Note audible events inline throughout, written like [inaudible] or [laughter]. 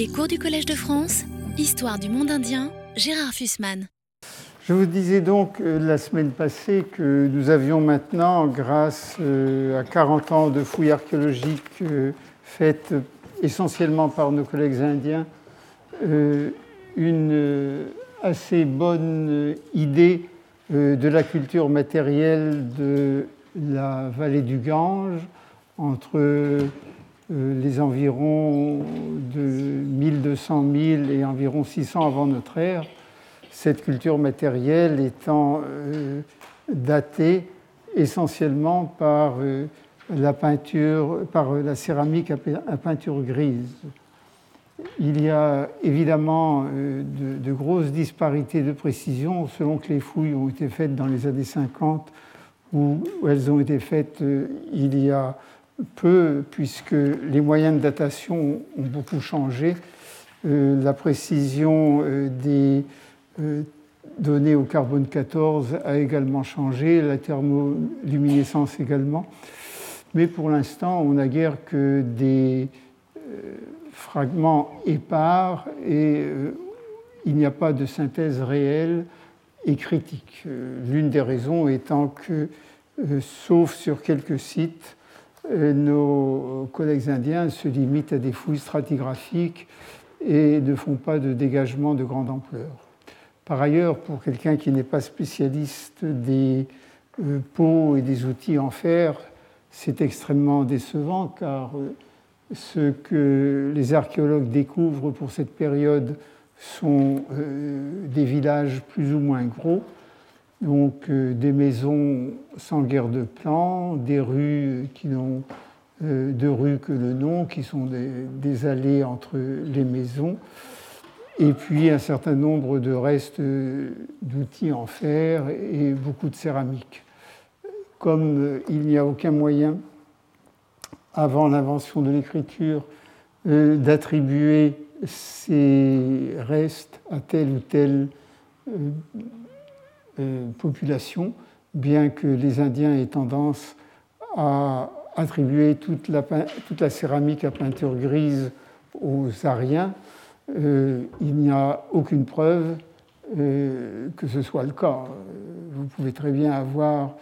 Les cours du Collège de France, Histoire du monde indien, Gérard Fussman. Je vous disais donc euh, la semaine passée que nous avions maintenant, grâce euh, à 40 ans de fouilles archéologiques euh, faites essentiellement par nos collègues indiens, une assez bonne idée de la culture matérielle de la vallée du Gange entre les environs de 1200 000 et environ 600 avant notre ère, cette culture matérielle étant euh, datée essentiellement par euh, la peinture, par la céramique à peinture grise. Il y a évidemment de, de, grosses disparités de précision selon que les fouilles ont été faites dans les années 50 ou elles ont été faites il y a peu, puisque les moyens de datation ont beaucoup changé. Euh, la précision euh, des euh, données au carbone 14 a également changé, la thermoluminescence également. Mais pour l'instant, on n'a guère que des fragments épars et il n'y a pas de synthèse réelle et critique. L'une des raisons étant que, sauf sur quelques sites, nos collègues indiens se limitent à des fouilles stratigraphiques et ne font pas de dégagement de grande ampleur. Par ailleurs, pour quelqu'un qui n'est pas spécialiste des euh, pots et des outils en fer, c'est extrêmement décevant car euh, ce que les archéologues découvrent pour cette période sont euh, des villages plus ou moins gros, donc euh, des maisons sans guerre de plan, des rues qui n'ont euh, de rues que le nom, qui sont des, allées entre les maisons, et puis un certain nombre de restes euh, d'outils en fer et beaucoup de céramique. Comme il n'y a aucun moyen, avant l'invention de l'écriture, d'attribuer ces restes à tel ou tel population, bien que les Indiens aient tendance à attribuer toute la, toute la céramique à peinture grise aux Ariens, euh, il n'y a aucune preuve euh, que ce soit le cas. Vous pouvez très bien avoir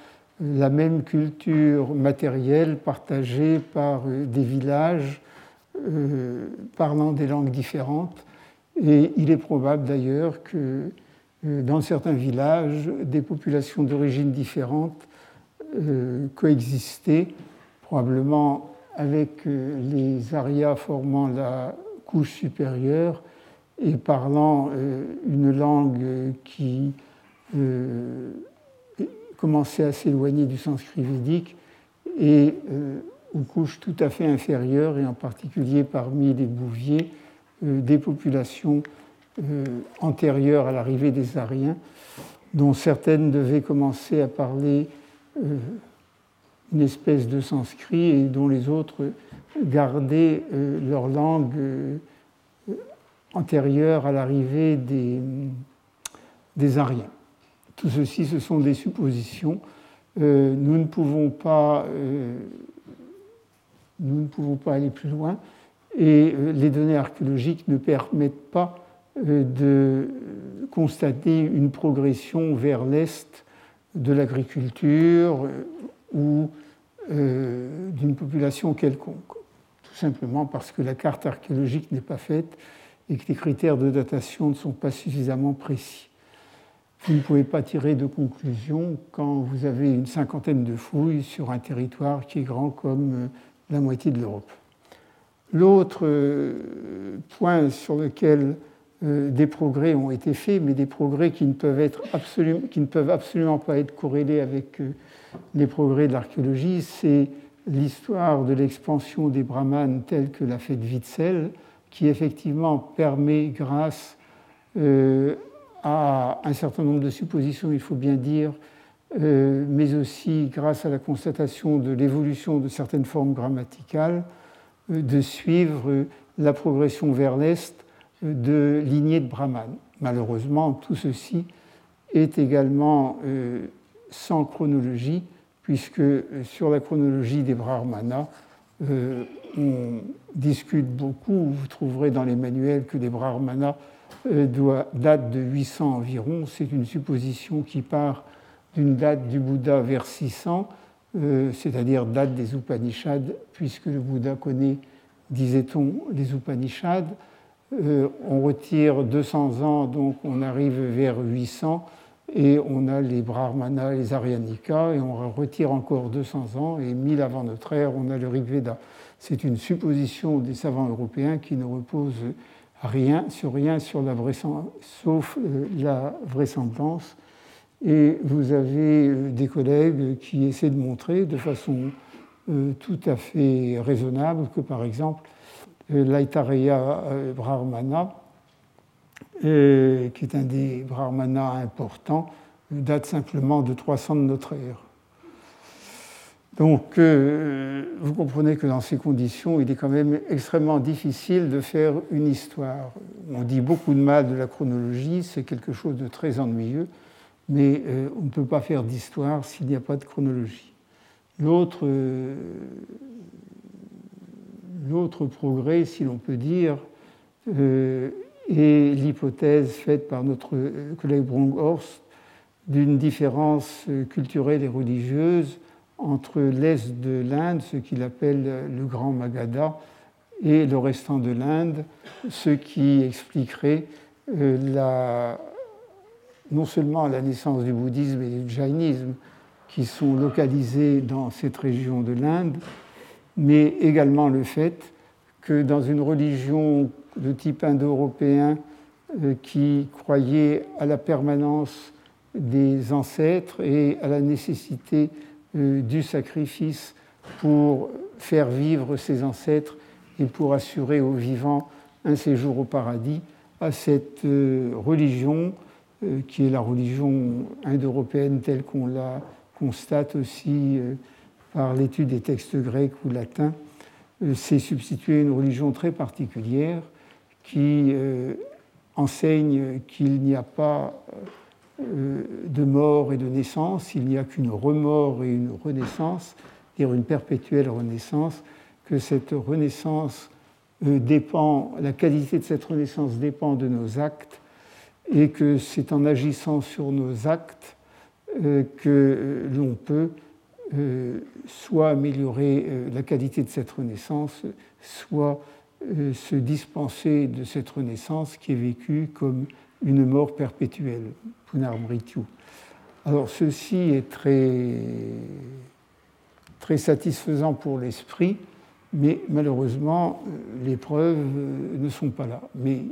la même culture matérielle partagée par des villages parlant des langues différentes. Et il est probable d'ailleurs que euh, dans certains villages, des populations d'origine différentes euh, coexistaient, probablement avec euh, les Arias formant la couche supérieure et parlant une langue qui commençait à s'éloigner du sanskrit védique et aux couches tout à fait inférieures, et en particulier parmi les bouviers, des populations euh, antérieures à l'arrivée des Ariens, dont certaines devaient commencer à parler euh, une espèce de sanskrit et dont les autres gardaient euh, leur langue antérieure à l'arrivée des, des Ariens. Tout ceci, ce sont des suppositions. nous ne pouvons pas aller plus loin et les données archéologiques ne permettent pas euh, de constater une progression vers l'est de l'agriculture euh, ou euh, d'une population quelconque, tout simplement parce que la carte archéologique n'est pas faite et que les critères de datation ne sont pas suffisamment précis. Vous ne pouvez pas tirer de conclusion quand vous avez une cinquantaine de fouilles sur un territoire qui est grand comme la moitié de l'Europe. L'autre point sur lequel euh, des progrès ont été faits, mais des progrès qui ne peuvent, être absolument, qui ne peuvent absolument pas être corrélés avec euh, les progrès de l'archéologie. C'est l'histoire de l'expansion des brahmanes telle que l'a fait Witzel, qui effectivement permet, grâce euh, à un certain nombre de suppositions, il faut bien dire, mais aussi grâce à la constatation de l'évolution de certaines formes grammaticales, de suivre la progression vers l'Est de lignée de Brahman. Malheureusement, tout ceci est également euh, sans chronologie, puisque euh, sur la chronologie des Brahmanas, on discute beaucoup, vous trouverez dans les manuels que les brahmanas datent de 800 environ. C'est une supposition qui part d'une date du Bouddha vers 600, c'est-à-dire date des Upanishads, puisque le Bouddha connaît, disait-on, les Upanishads. Euh, on retire 200 ans, donc on arrive vers 800, et on a les Brahmanas, les Aryanikas, et on retire encore 200 ans, et 1000 avant notre ère, on a le Rig Veda. C'est une supposition des savants européens qui ne repose rien, sur rien sur la sauf euh, la vraisemblance. Et vous avez euh, des collègues qui essaient de montrer de façon tout à fait raisonnable que, par exemple, l'Aitareya euh, Brahmana, qui est un des Brahmanas importants, date simplement de 300 de notre ère. Donc, euh, vous comprenez que dans ces conditions, il est quand même extrêmement difficile de faire une histoire. On dit beaucoup de mal de la chronologie, c'est quelque chose de très ennuyeux, mais euh, on ne peut pas faire d'histoire s'il n'y a pas de chronologie. L'autre l'autre progrès, si l'on peut dire, euh, est l'hypothèse faite par notre euh, collègue Bronkhorst d'une différence euh, culturelle et religieuse entre l'est de l'Inde, ce qu'il appelle le Grand Magadha, et le restant de l'Inde, ce qui expliquerait non seulement la naissance du bouddhisme et du jainisme, qui sont localisés dans cette région de l'Inde, mais également le fait que dans une religion de type indo-européen euh, qui croyait à la permanence des ancêtres et à la nécessité euh, du sacrifice pour faire vivre ses ancêtres et pour assurer aux vivants un séjour au paradis, à cette euh, religion qui est la religion indo-européenne telle qu'on la constate aussi par l'étude des textes grecs ou latins, euh, s'est substitué une religion très particulière qui euh, enseigne qu'il n'y a pas euh, de mort et de naissance, il n'y a qu'une remort et une renaissance, c'est-à-dire une perpétuelle renaissance, que cette renaissance dépend, la qualité de cette renaissance dépend de nos actes, et que c'est en agissant sur nos actes que l'on peut soit améliorer euh, la qualité de cette renaissance, soit euh, se dispenser de cette renaissance qui est vécue comme une mort perpétuelle, punarmrityu. Alors ceci est très, très satisfaisant pour l'esprit, mais malheureusement, les preuves ne sont pas là. Mais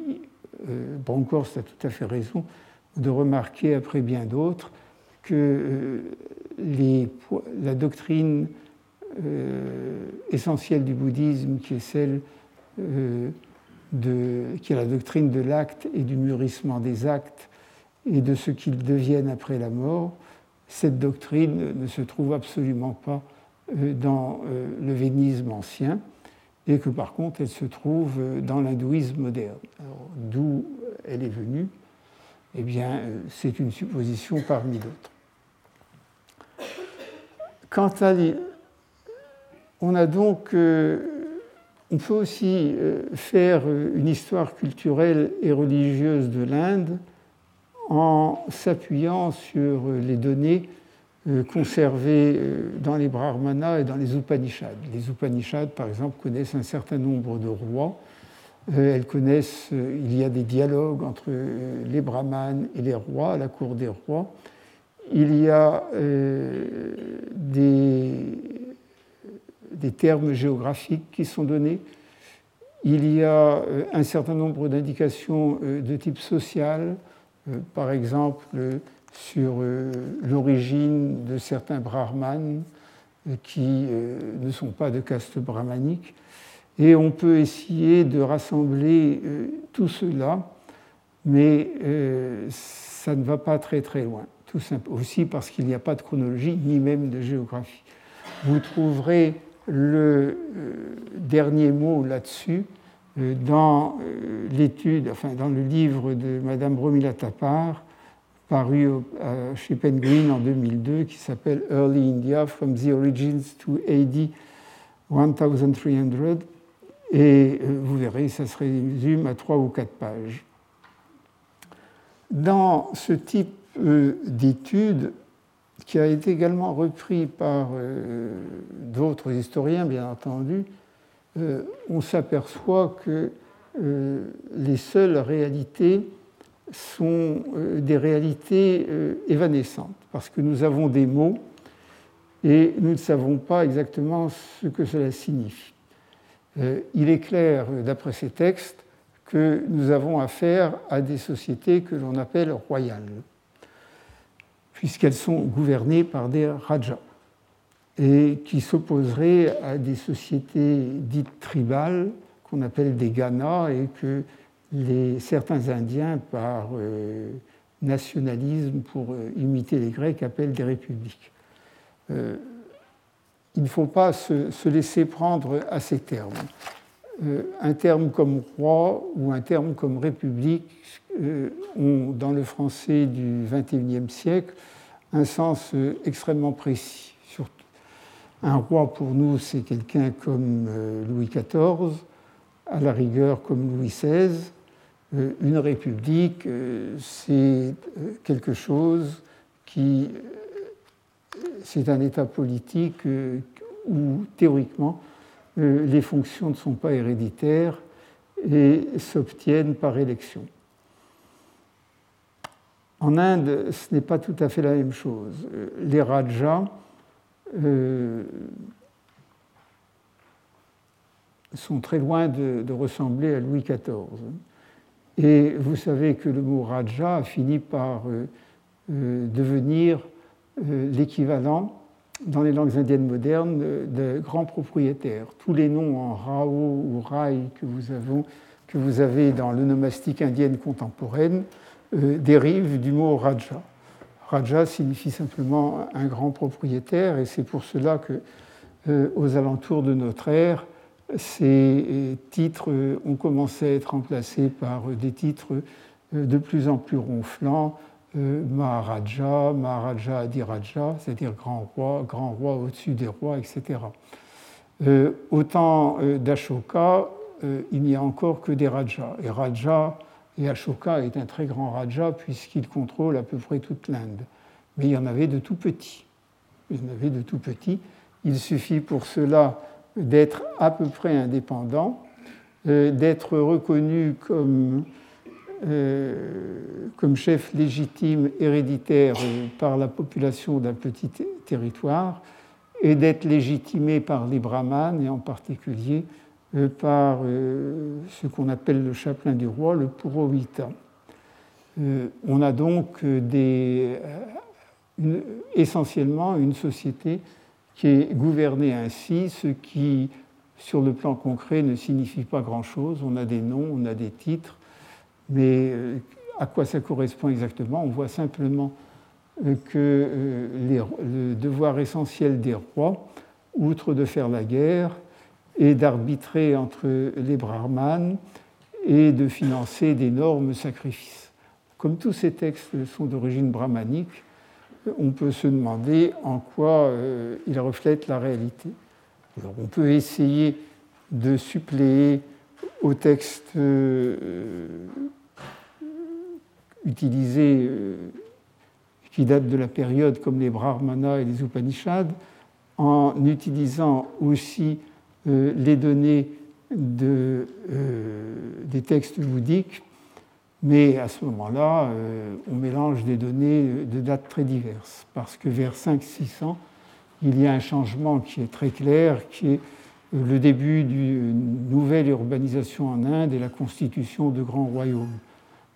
Bronkhorst a tout à fait raison de remarquer, après bien d'autres, que la doctrine euh, essentielle du bouddhisme, qui est celle euh, de, qui est la doctrine de l'acte et du mûrissement des actes et de ce qu'ils deviennent après la mort, cette doctrine ne se trouve absolument pas euh, dans le vénisme ancien et que par contre elle se trouve dans l'hindouisme moderne. D'où elle est venue? Eh bien, c'est une supposition parmi d'autres. Quant à on a donc, euh, on peut aussi euh, faire une histoire culturelle et religieuse de l'Inde en s'appuyant sur les données euh, conservées dans les Brahmanas et dans les Upanishads. Les Upanishads, par exemple, connaissent un certain nombre de rois. Elles connaissent, il y a des dialogues entre les brahmanes et les rois, la cour des rois il y a euh, des, des, termes géographiques qui sont donnés, il y a euh, un certain nombre d'indications euh, de type social, par exemple sur l'origine de certains brahmanes qui ne sont pas de caste brahmanique. Et on peut essayer de rassembler tout cela, mais ça ne va pas très très loin tout simplement, aussi parce qu'il n'y a pas de chronologie ni même de géographie. Vous trouverez le euh, dernier mot là-dessus euh, dans euh, l'étude, enfin dans le livre de Madame Romila Tapar, paru chez Penguin en 2002, qui s'appelle Early India, From the Origins to AD 1300, et vous verrez, ça se résume à trois ou quatre pages. Dans ce type d'étude, qui a été également repris par d'autres historiens, bien entendu, on s'aperçoit que les seules réalités sont euh, des réalités euh, évanescentes, parce que nous avons des mots et nous ne savons pas exactement ce que cela signifie. Euh, il est clair, d'après ces textes, que nous avons affaire à des sociétés que l'on appelle royales, puisqu'elles sont gouvernées par des rajas, et qui s'opposeraient à des sociétés dites tribales, qu'on appelle des Ghanas, et que certains Indiens, par euh, nationalisme, pour euh, imiter les Grecs, appellent des républiques. Euh, il ne faut pas se, laisser prendre à ces termes. Un terme comme roi ou un terme comme république ont, dans le français du XXIe siècle, un sens extrêmement précis. Un roi, pour nous, c'est quelqu'un comme Louis XIV, à la rigueur comme Louis XVI, euh, une république, euh, c'est euh, quelque chose qui. C'est un État politique où, théoriquement, les fonctions ne sont pas héréditaires et s'obtiennent par élection. En Inde, ce n'est pas tout à fait la même chose. Les rajas sont très loin de, ressembler à Louis XIV. Et vous savez que le mot Raja a fini par euh, euh, devenir euh, l'équivalent dans les langues indiennes modernes de grand propriétaire. Tous les noms en Rao ou Rai que vous avez, dans l'onomastique indienne contemporaine dérivent du mot Raja. Raja signifie simplement un grand propriétaire et c'est pour cela que, aux alentours de notre ère, ces titres ont commencé à être remplacés par des titres de plus en plus ronflants, euh, Maharaja, Maharaja Adiraja, c'est-à-dire grand roi, grand roi au-dessus des rois, etc. Euh, au temps euh, d'Ashoka, il n'y a encore que des rajas. Et Raja et Ashoka est un très grand raja puisqu'il contrôle à peu près toute l'Inde. Mais il y en avait de tout petits. Il y en avait de tout petits. Il suffit pour cela d'être à peu près indépendant, euh, d'être reconnu comme, euh, comme chef légitime héréditaire par la population d'un petit territoire et d'être légitimé par les brahmanes et en particulier euh, par ce qu'on appelle le chapelain du roi, le purohita. on a donc essentiellement une société qui est gouverné ainsi, ce qui, sur le plan concret, ne signifie pas grand-chose. On a des noms, on a des titres, mais euh, à quoi ça correspond exactement? On voit simplement euh, que euh, le devoir essentiel des rois, outre de faire la guerre, est d'arbitrer entre les brahmanes et de financer d'énormes sacrifices. Comme tous ces textes sont d'origine brahmanique, on peut se demander en quoi euh, il reflète la réalité. on peut essayer de suppléer au texte euh, utilisé euh, qui date de la période comme les Brahmanas et les Upanishads, en utilisant aussi les données des textes bouddhiques mais à ce moment-là, euh, on mélange des données de dates très diverses, parce que vers 5-600, il y a un changement qui est très clair, qui est le début d'une nouvelle urbanisation en Inde et la constitution de grands royaumes.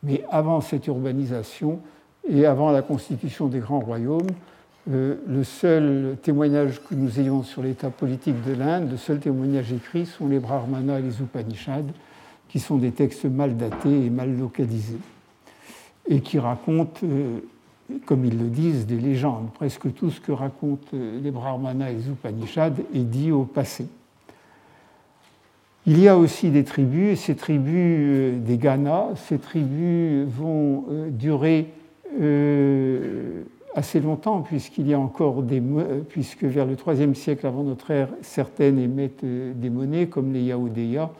Mais avant cette urbanisation et avant la constitution des grands royaumes, euh, le seul témoignage que nous ayons sur l'état politique de l'Inde, le seul témoignage écrit sont les Brahmanas et les Upanishads, qui sont des textes mal datés et mal localisés, et qui racontent, euh, comme ils le disent, des légendes. Presque tout ce que racontent euh, les Brahmanas et les Upanishads est dit au passé. Il y a aussi des tribus, ces tribus euh, des Ghanas, ces tribus vont durer assez longtemps, y a encore des puisque vers le IIIe siècle avant notre ère, certaines émettent des monnaies comme les Yaoudéa,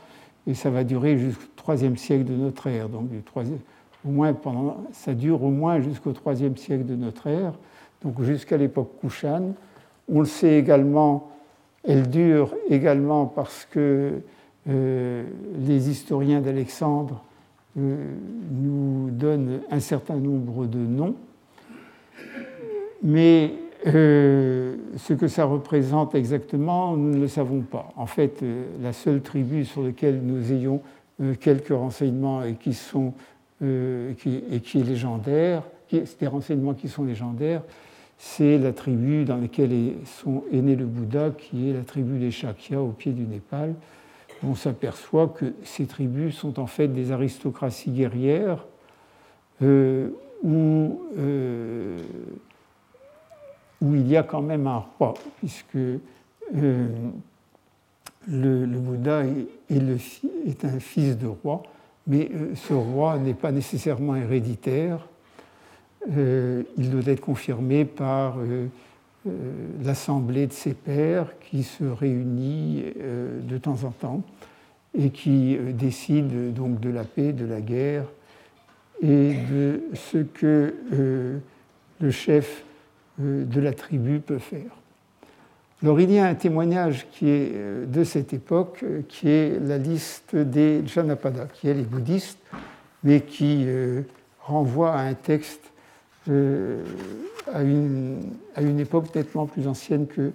et ça va durer jusqu'au IIIe siècle de notre ère. Donc au moins pendant, ça dure au moins jusqu'au IIIe siècle de notre ère, donc jusqu'à l'époque Kushan. On le sait également, elle dure également parce que euh, les historiens d'Alexandre euh, nous donnent un certain nombre de noms, mais euh, ce que ça représente exactement, nous ne le savons pas. En fait, la seule tribu sur laquelle nous ayons quelques renseignements et qui, sont, et qui est légendaire, c'est des renseignements qui sont légendaires, c'est la tribu dans laquelle est, sont, né le Bouddha, qui est la tribu des Shakya au pied du Népal. On s'aperçoit que ces tribus sont en fait des aristocraties guerrières euh, où, euh, où, il y a quand même un roi, puisque euh, le, Bouddha est, un fils de roi, mais ce roi n'est pas nécessairement héréditaire. Il doit être confirmé par l'assemblée de ses pairs qui se réunit de temps en temps et qui décide donc de la paix, de la guerre et de ce que le chef de la tribu peut faire. Alors il y a un témoignage qui est de cette époque, qui est la liste des Janapada, qui est les bouddhistes, mais qui renvoie à un texte euh, à, une, à, une, époque nettement plus ancienne que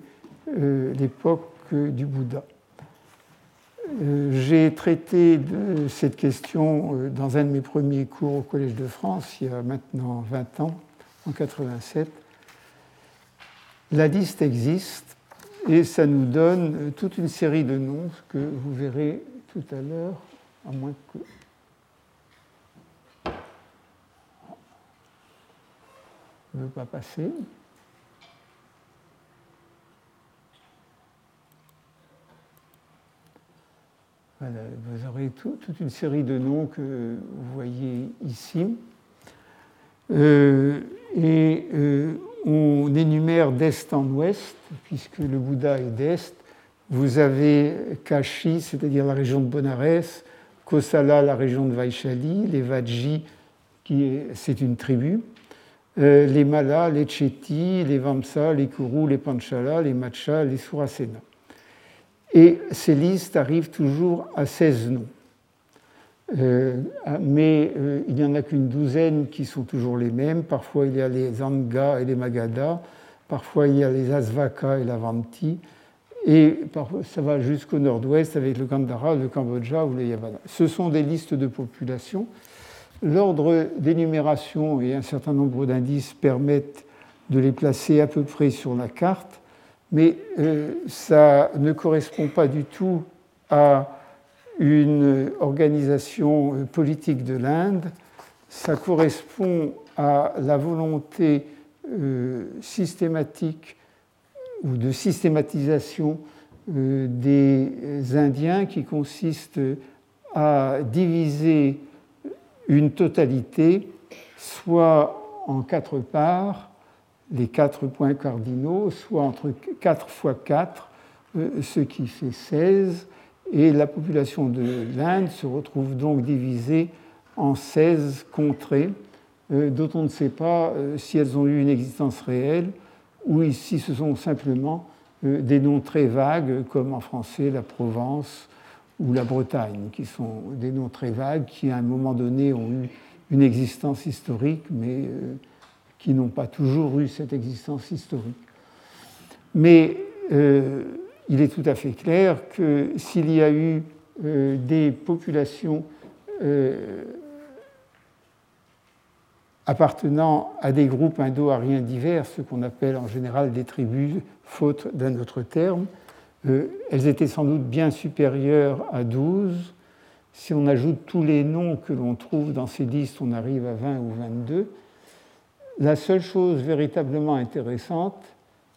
euh, l'époque du Bouddha. Euh, j'ai traité de cette question dans un de mes premiers cours au Collège de France, il y a maintenant 20 ans, en 87. La liste existe et ça nous donne toute une série de noms que vous verrez tout à l'heure, à moins que ne veut pas passer. vous aurez toute une série de noms que vous voyez ici. Euh, et euh, on énumère d'est en ouest, puisque le Bouddha est d'est. Vous avez Kashi, c'est-à-dire la région de Bonares, Kosala, la région de Vaishali, les Vajji, qui c'est une tribu, euh, les Malas, les Chettis, les Vamsa, les Kuru, les Panchala, les Macha, les Surasena. Et ces listes arrivent toujours à 16 noms. Euh, mais euh, il n'y en a qu'une douzaine qui sont toujours les mêmes. Parfois il y a les Anga et les Magadha, parfois il y a les Asvaka et la Vanti, et ça va jusqu'au nord-ouest avec le Gandhara, le Cambodja ou le Yavana. Ce sont des listes de population L'ordre d'énumération et un certain nombre d'indices permettent de les placer à peu près sur la carte, mais euh, ça ne correspond pas du tout à une organisation euh, politique de l'Inde, ça correspond à la volonté euh, systématique ou de systématisation des Indiens qui consiste à diviser une totalité, soit en quatre parts, les quatre points cardinaux, soit entre 4 fois 4, euh, ce qui fait 16, et la population de l'Inde se retrouve donc divisée en 16 contrées, euh, dont on ne sait pas euh, si elles ont eu une existence réelle ou si ce sont simplement des noms très vagues, comme en français la Provence ou la Bretagne, qui sont des noms très vagues, qui à un moment donné ont eu une existence historique, mais euh, qui n'ont pas toujours eu cette existence historique. Mais euh, il est tout à fait clair que s'il y a eu euh, des populations appartenant à des groupes indo-ariens divers, ce qu'on appelle en général des tribus, faute d'un autre terme, euh, elles étaient sans doute bien supérieures à 12. Si on ajoute tous les noms que l'on trouve dans ces listes, on arrive à 20 ou 22. La seule chose véritablement intéressante,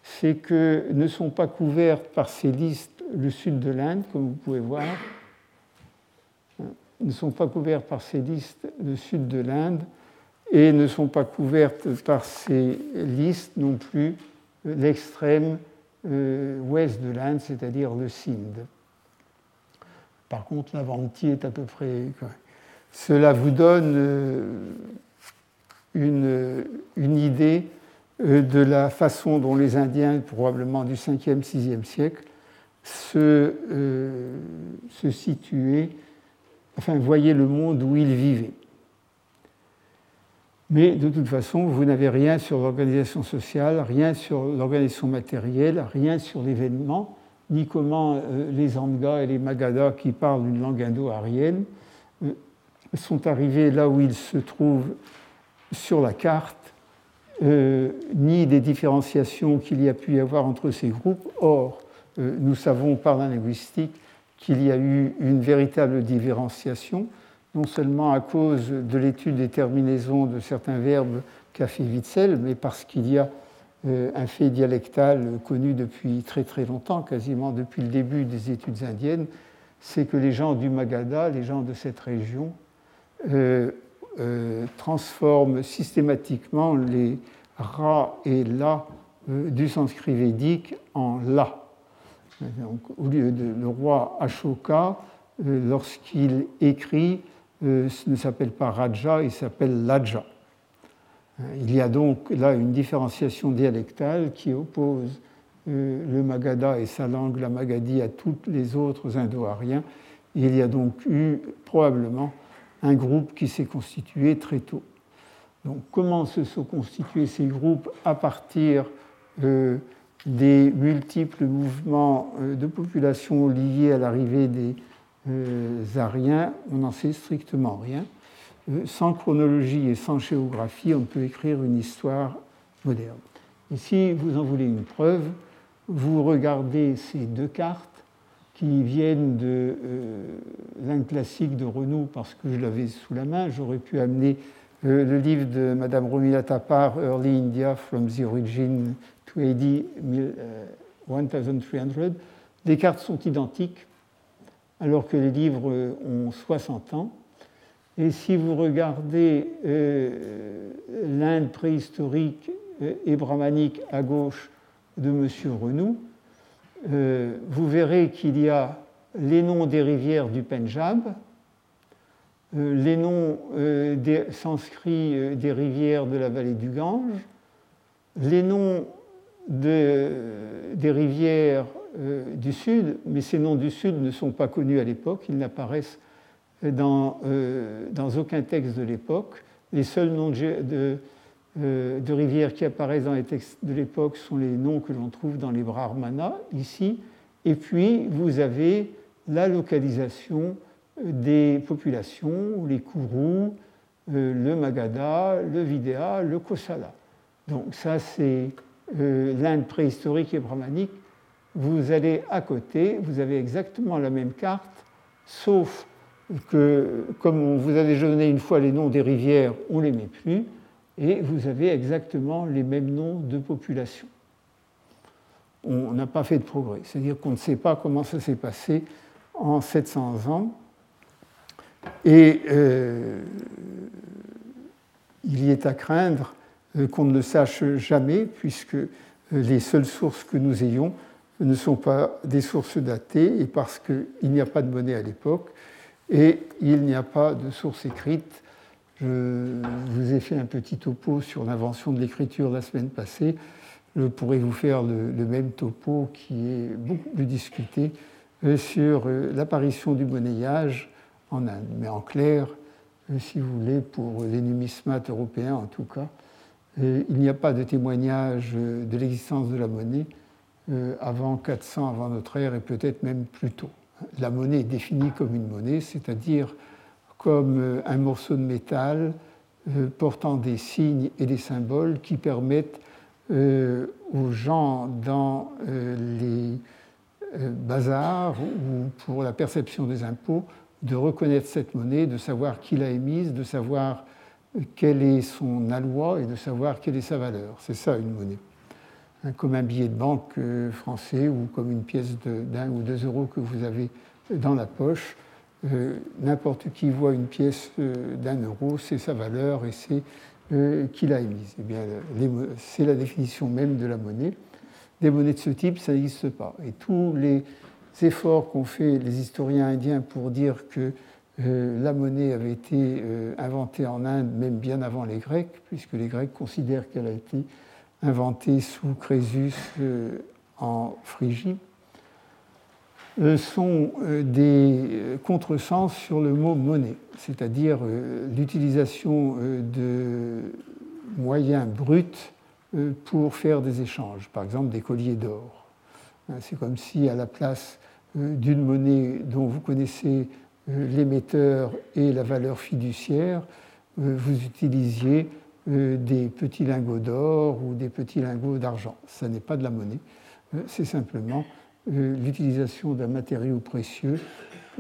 c'est que ne sont pas couvertes par ces listes le sud de l'Inde, comme vous pouvez voir, ne sont pas couvertes par ces listes le sud de l'Inde et ne sont pas couvertes par ces listes non plus l'extrême euh, ouest de l'Inde, c'est-à-dire le Sindh. Par contre, l'Avanti est à peu près. Cela vous donne euh, une, une idée euh, de la façon dont les Indiens, probablement du 5e, 6e siècle, se, se situaient, enfin, voyaient le monde où ils vivaient. Mais de toute façon, vous n'avez rien sur l'organisation sociale, rien sur l'organisation matérielle, rien sur l'événement, ni comment euh, les Angas et les Magadas qui parlent une langue indo-arienne euh, sont arrivés là où ils se trouvent sur la carte, euh, ni des différenciations qu'il y a pu y avoir entre ces groupes. Or, nous savons par la linguistique qu'il y a eu une véritable différenciation non seulement à cause de l'étude des terminaisons de certains verbes qu'a fait Witzel, mais parce qu'il y a euh, un fait dialectal connu depuis très très longtemps, quasiment depuis le début des études indiennes, c'est que les gens du Magadha, les gens de cette région, euh, euh, transforment systématiquement les ra et la du sanskrit védique en la. au lieu de le roi Ashoka, lorsqu'il écrit ne s'appelle pas Raja, il s'appelle Laja. Euh, il y a donc là une différenciation dialectale qui oppose euh, le Magadha et sa langue, la Magadhi, à tous les autres Indo-Ariens. Il y a donc eu probablement un groupe qui s'est constitué très tôt. Donc, comment se sont constitués ces groupes à partir des multiples mouvements de population liés à l'arrivée des euh, Ariens, on n'en sait strictement rien. Euh, sans chronologie et sans géographie, on peut écrire une histoire moderne. Et si vous en voulez une preuve, vous regardez ces deux cartes qui viennent de euh, l'un classique de Renaud parce que je l'avais sous la main. J'aurais pu amener le livre de Madame Romila Tapar, Early India from the Origin to AD 1300. Les cartes sont identiques alors que les livres ont 60 ans. Et si vous regardez euh, l'Inde préhistorique euh, et brahmanique à gauche de M. Renou, euh, vous verrez qu'il y a les noms des rivières du Pendjab, les noms des sanscrits des rivières de la vallée du Gange, les noms des rivières euh, du Sud, mais ces noms du Sud ne sont pas connus à l'époque, ils n'apparaissent dans, euh, dans, aucun texte de l'époque. Les seuls noms de, euh, de, rivières qui apparaissent dans les textes de l'époque sont les noms que l'on trouve dans les Brahmanas, ici. Et puis, vous avez la localisation des populations, les Kourous, le Magadha, le Vidya, le Kosala. Donc ça, c'est l'Inde préhistorique et brahmanique vous allez à côté, vous avez exactement la même carte, sauf que comme on vous a déjà donné une fois les noms des rivières, on ne les met plus, et vous avez exactement les mêmes noms de population. On n'a pas fait de progrès, c'est-à-dire qu'on ne sait pas comment ça s'est passé en 700 ans. Et euh, il y est à craindre euh, qu'on ne le sache jamais, puisque les seules sources que nous ayons ne sont pas des sources datées et parce qu'il n'y a pas de monnaie à l'époque et il n'y a pas de source écrite. Je vous ai fait un petit topo sur l'invention de l'écriture la semaine passée. Je pourrais vous faire le, même topo qui est beaucoup plus discuté euh, sur euh, l'apparition du monnayage en Inde. Mais en clair, euh, si vous voulez, pour les numismates européens en tout cas, il n'y a pas de témoignage de l'existence de la monnaie avant 400 avant notre ère et peut-être même plus tôt. La monnaie est définie comme une monnaie, c'est-à-dire comme euh, un morceau de métal euh, portant des signes et des symboles qui permettent aux gens dans les bazars ou pour la perception des impôts de reconnaître cette monnaie, de savoir qui l'a émise, de savoir quel est son aloi et de savoir quelle est sa valeur. C'est ça une monnaie. Comme un billet de banque euh, français ou comme une pièce d'un ou deux euros que vous avez dans la poche. Euh, n'importe qui voit une pièce euh, d'un euro, c'est sa valeur et c'est qu'il a émise. Eh c'est la définition même de la monnaie. Des monnaies de ce type, ça n'existe pas. Et tous les efforts qu'ont fait les historiens indiens pour dire que la monnaie avait été inventée en Inde même bien avant les Grecs, puisque les Grecs considèrent qu'elle a été inventée sous Crésus en Phrygie, euh, sont euh, des euh, contresens sur le mot monnaie, c'est-à-dire l'utilisation de moyens bruts pour faire des échanges, par exemple des colliers d'or. Hein, c'est comme si à la place d'une monnaie dont vous connaissez l'émetteur et la valeur fiduciaire, vous utilisiez des petits lingots d'or ou des petits lingots d'argent. Ce n'est pas de la monnaie, c'est simplement euh, l'utilisation d'un matériau précieux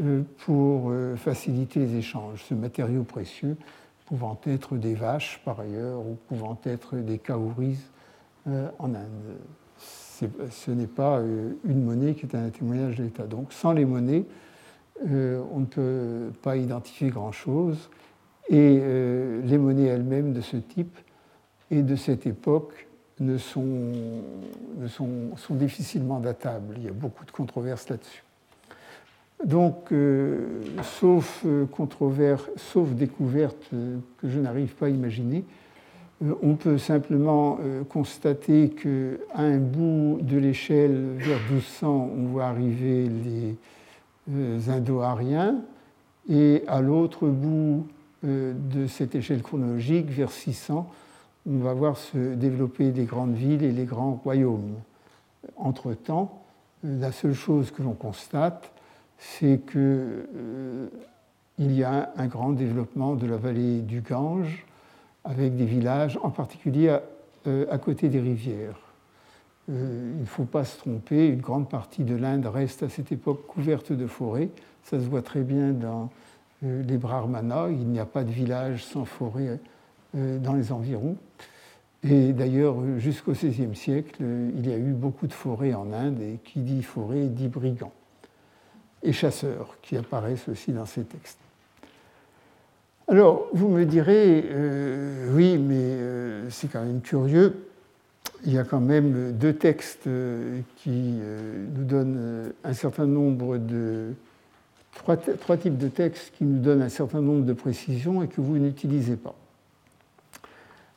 euh, pour euh, faciliter les échanges. Ce matériau précieux pouvant être des vaches par ailleurs ou pouvant être des kaouris en Inde. Ce n'est pas une monnaie qui est un témoignage de l'État. Donc sans les monnaies, on ne peut pas identifier grand-chose. Et les monnaies elles-mêmes de ce type et de cette époque ne sont, difficilement datables. Il y a beaucoup de controverses là-dessus. Donc, euh, sauf euh, sauf découverte euh, que je n'arrive pas à imaginer, on peut simplement constater qu'à un bout de l'échelle, vers 1200, on voit arriver les Indo-Ariens, et à l'autre bout de cette échelle chronologique, vers 600, on va voir se développer les grandes villes et les grands royaumes. Entre-temps, la seule chose que l'on constate, c'est qu'il euh, y a un grand développement de la vallée du Gange, avec des villages, en particulier à, euh, côté des rivières. Euh, il ne faut pas se tromper, une grande partie de l'Inde reste à cette époque couverte de forêts. Ça se voit très bien dans les Brahmanas, il n'y a pas de village sans forêt euh, dans les environs. Et d'ailleurs, jusqu'au XVIe siècle, il y a eu beaucoup de forêts en Inde, et qui dit forêt dit brigands et chasseurs, qui apparaissent aussi dans ces textes. Alors, vous me direz, euh, oui, mais euh, c'est quand même curieux. Il y a quand même deux textes qui nous donnent un certain nombre de. Trois, types de textes qui nous donnent un certain nombre de précisions et que vous n'utilisez pas.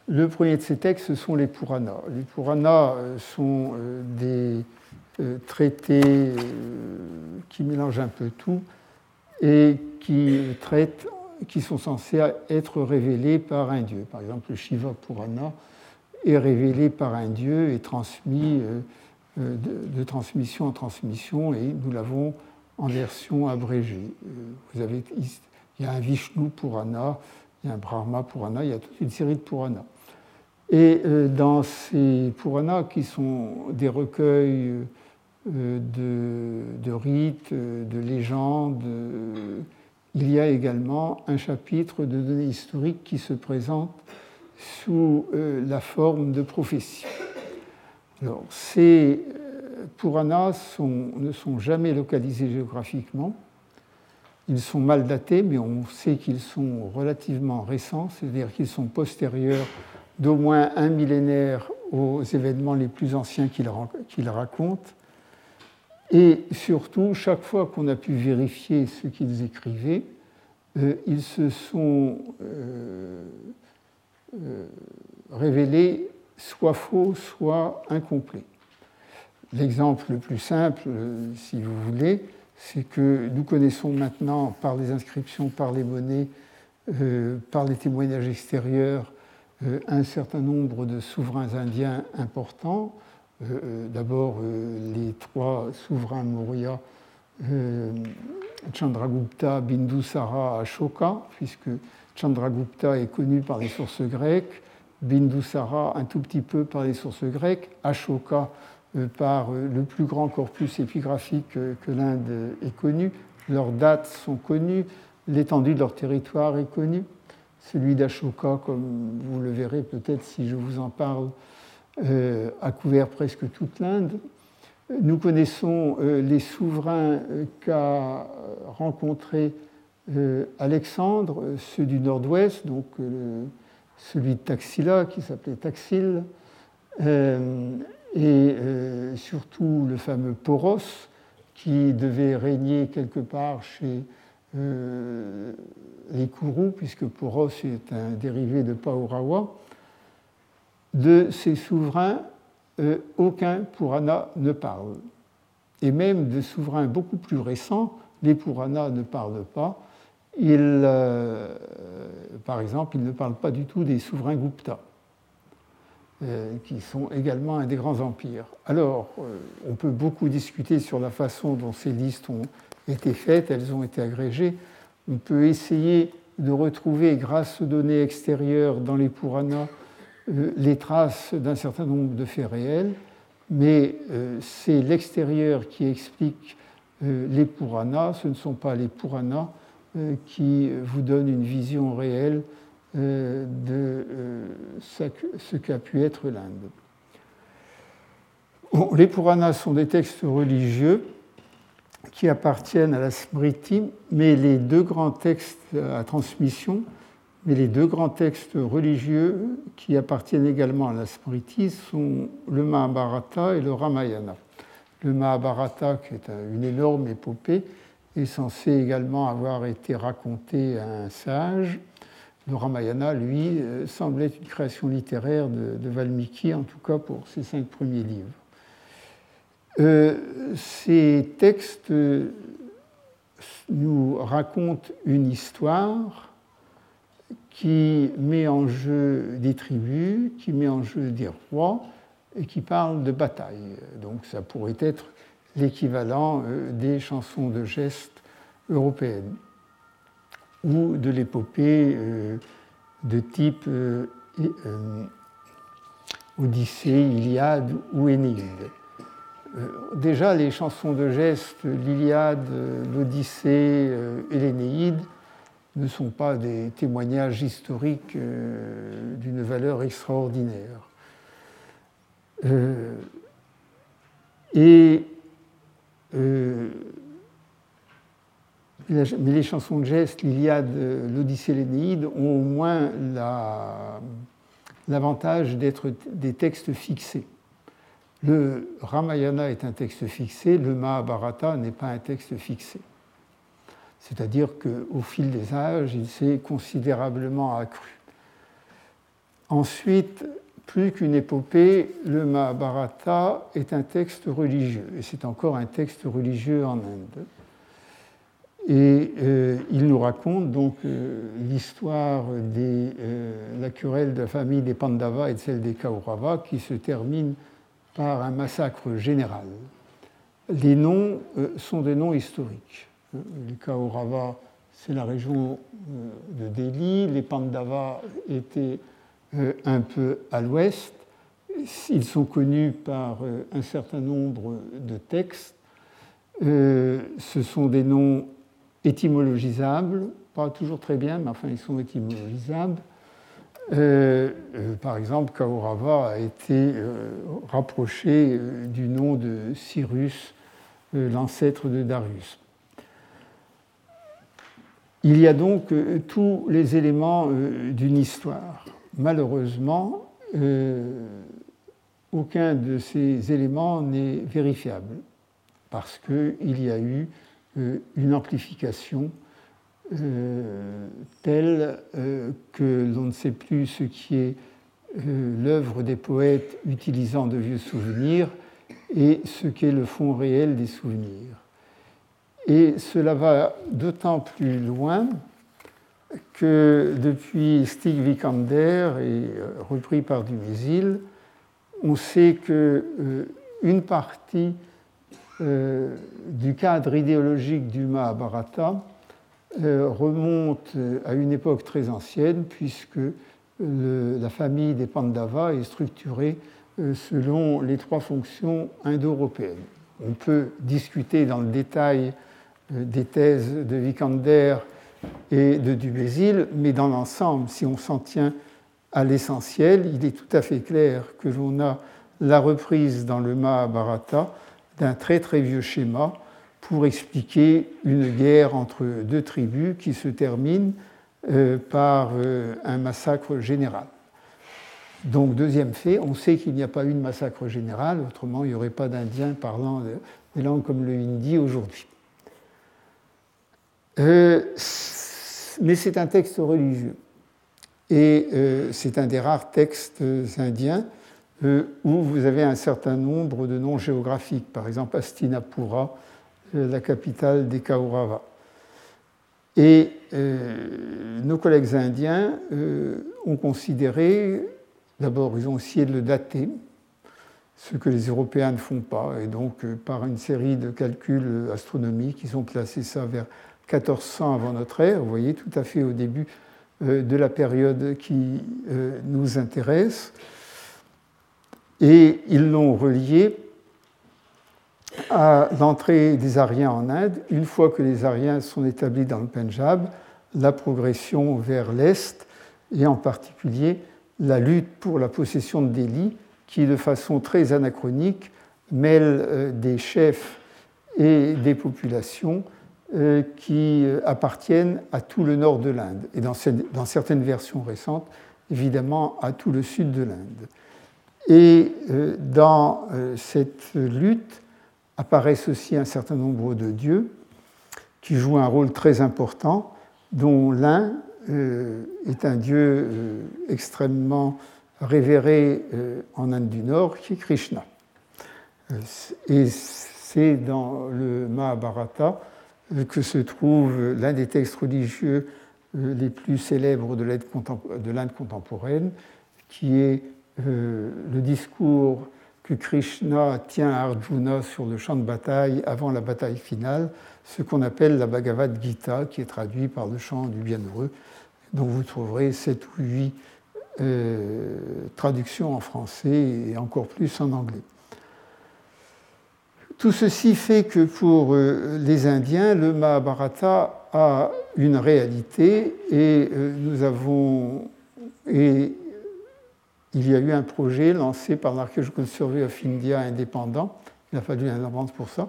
Le premier de ces textes, ce sont les Puranas. Les Puranas euh, sont euh, des euh, traités qui mélangent un peu tout et qui traitent, qui sont censés être révélés par un dieu. Par exemple, le Shiva Purana est révélé par un dieu et transmis de, transmission en transmission, et nous l'avons en version abrégée. Vous avez, il y a un Vishnu Purana, il y a un Brahma Purana, il y a toute une série de Puranas. Et euh, dans ces Puranas, qui sont des recueils euh, de, rites, de légendes, il y a également un chapitre de données historiques qui se présente sous euh, la forme de prophéties. Alors, ces Puranas ne sont jamais localisés géographiquement. Ils sont mal datés, mais on sait qu'ils sont relativement récents, c'est-à-dire qu'ils sont postérieurs d'au moins un millénaire aux événements les plus anciens qu'il raconte. Et surtout, chaque fois qu'on a pu vérifier ce qu'ils écrivaient, euh, ils se sont euh, euh, révélés soit faux, soit incomplets. L'exemple le plus simple, si vous voulez, c'est que nous connaissons maintenant par les inscriptions, par les monnaies, par les témoignages extérieurs, euh, un certain nombre de souverains indiens importants. Euh, euh, d'abord, les trois souverains Maurya, Chandragupta, Bindusara, Ashoka, puisque Chandragupta est connu par les sources grecques, Bindusara un tout petit peu par les sources grecques, Ashoka par le plus grand corpus épigraphique que l'Inde ait connu. Leurs dates sont connues, l'étendue de leur territoire est connue. Celui d'Ashoka, comme vous le verrez peut-être si je vous en parle, euh, a couvert presque toute l'Inde. Nous connaissons euh, les souverains euh, qu'a rencontrés Alexandre, ceux du nord-ouest, donc celui de Taxila qui s'appelait Taxil, et surtout le fameux Poros qui devait régner quelque part chez les Kourous, puisque Poros est un dérivé de Paurawa. De ces souverains, aucun Purana ne parle. Et même de souverains beaucoup plus récents, les Puranas ne parlent pas. Euh, par exemple, ils ne parlent pas du tout des souverains Gupta, euh, qui sont également un des grands empires. Alors, euh, on peut beaucoup discuter sur la façon dont ces listes ont été faites, elles ont été agrégées. On peut essayer de retrouver, grâce aux données extérieures dans les Puranas, les traces d'un certain nombre de faits réels, mais c'est l'extérieur qui explique les Puranas, ce ne sont pas les Puranas euh, qui vous donnent une vision réelle euh, de euh, ce qu'a pu être l'Inde. les Puranas sont des textes religieux qui appartiennent à la Smriti, mais les deux grands textes à transmission, mais les deux grands textes religieux qui appartiennent également à la Smriti sont le Mahabharata et le Ramayana. Le Mahabharata, qui est une énorme épopée, est censé également avoir été raconté à un sage. Le Ramayana, lui, euh, semble être une création littéraire de, Valmiki, en tout cas pour ses cinq premiers livres. Euh, ces textes nous racontent une histoire qui met en jeu des tribus, qui met en jeu des rois, et qui parle de bataille. Donc ça pourrait être l'équivalent euh, des chansons de gestes européennes ou de l'épopée euh, de type euh, Odyssée, Iliade ou Énéide. Déjà, les chansons de gestes, l'Iliade, l'Odyssée et l'Énéide, ne sont pas des témoignages historiques d'une valeur extraordinaire. et euh, mais les chansons de gestes, l'Iliade, l'Odyssée, l'Énéide, ont au moins l'avantage d'être des textes fixés. Le Ramayana est un texte fixé, le Mahabharata n'est pas un texte fixé. C'est-à-dire qu'au fil des âges, il s'est considérablement accru. Ensuite, plus qu'une épopée, le Mahabharata est un texte religieux, et c'est encore un texte religieux en Inde. Et euh, il nous raconte donc euh, l'histoire de euh, la querelle de la famille des Pandavas et de celle des Kaurava qui se termine par un massacre général. Les noms sont des noms historiques. Les Kaurava, c'est la région de Delhi, les Pandavas étaient un peu à l'ouest. Ils sont connus par un certain nombre de textes. Ce sont des noms étymologisables, pas toujours très bien, mais enfin ils sont étymologisables. par exemple, Kaurava a été rapproché du nom de Cyrus, l'ancêtre de Darius. Il y a donc tous les éléments d'une histoire malheureusement, euh, aucun de ces éléments n'est vérifiable parce qu'il y a eu euh, une amplification euh, telle que l'on ne sait plus ce qui est l'œuvre des poètes utilisant de vieux souvenirs et ce qu'est le fond réel des souvenirs. Et cela va d'autant plus loin que depuis Stig Vikander et euh, repris par Dumézil, on sait que euh, une partie euh, du cadre idéologique du Mahabharata remonte à une époque très ancienne, puisque la famille des Pandavas est structurée selon les trois fonctions indo-européennes. On peut discuter dans le détail des thèses de Vikander et de Dumézil, mais dans l'ensemble, si on s'en tient à l'essentiel, il est tout à fait clair que l'on a la reprise dans le Mahabharata d'un très très vieux schéma pour expliquer une guerre entre deux tribus qui se termine par un massacre général. Donc, deuxième fait, on sait qu'il n'y a pas eu de massacre général, autrement il n'y aurait pas d'Indiens parlant des langues comme le hindi aujourd'hui. Euh, mais c'est un texte religieux. Et euh, c'est un des rares textes indiens euh, où vous avez un certain nombre de noms géographiques, par exemple Astinapura, la capitale des Kaurava. Et nos collègues indiens ont considéré D'abord, ils ont essayé de le dater, ce que les Européens ne font pas. Et donc, euh, par une série de calculs astronomiques, ils ont placé ça vers 1400 avant notre ère, vous voyez, tout à fait au début euh, de la période qui euh, nous intéresse. Et ils l'ont relié à l'entrée des Aryens en Inde. Une fois que les Aryens sont établis dans le Punjab, la progression vers l'Est, et en particulier la lutte pour la possession de Delhi, qui de façon très anachronique mêle euh, des chefs et des populations euh, qui euh, appartiennent à tout le nord de l'Inde, et dans, certaines versions récentes, évidemment, à tout le sud de l'Inde. Et dans cette lutte apparaissent aussi un certain nombre de dieux qui jouent un rôle très important, dont l'un euh, est un dieu euh, extrêmement révéré euh, en Inde du Nord, qui est Krishna. Et c'est dans le Mahabharata que se trouve l'un des textes religieux les plus célèbres de l'Inde contemporaine, qui est le discours que Krishna tient à Arjuna sur le champ de bataille avant la bataille finale, ce qu'on appelle la Bhagavad Gita, qui est traduit par le chant du bienheureux, dont vous trouverez 7 ou 8 euh, traductions en français et encore plus en anglais. Tout ceci fait que pour euh, les Indiens, le Mahabharata a une réalité et euh, nous avons et il y a eu un projet lancé par l'Archaeological Survey of India indépendant, il a fallu un avance pour ça,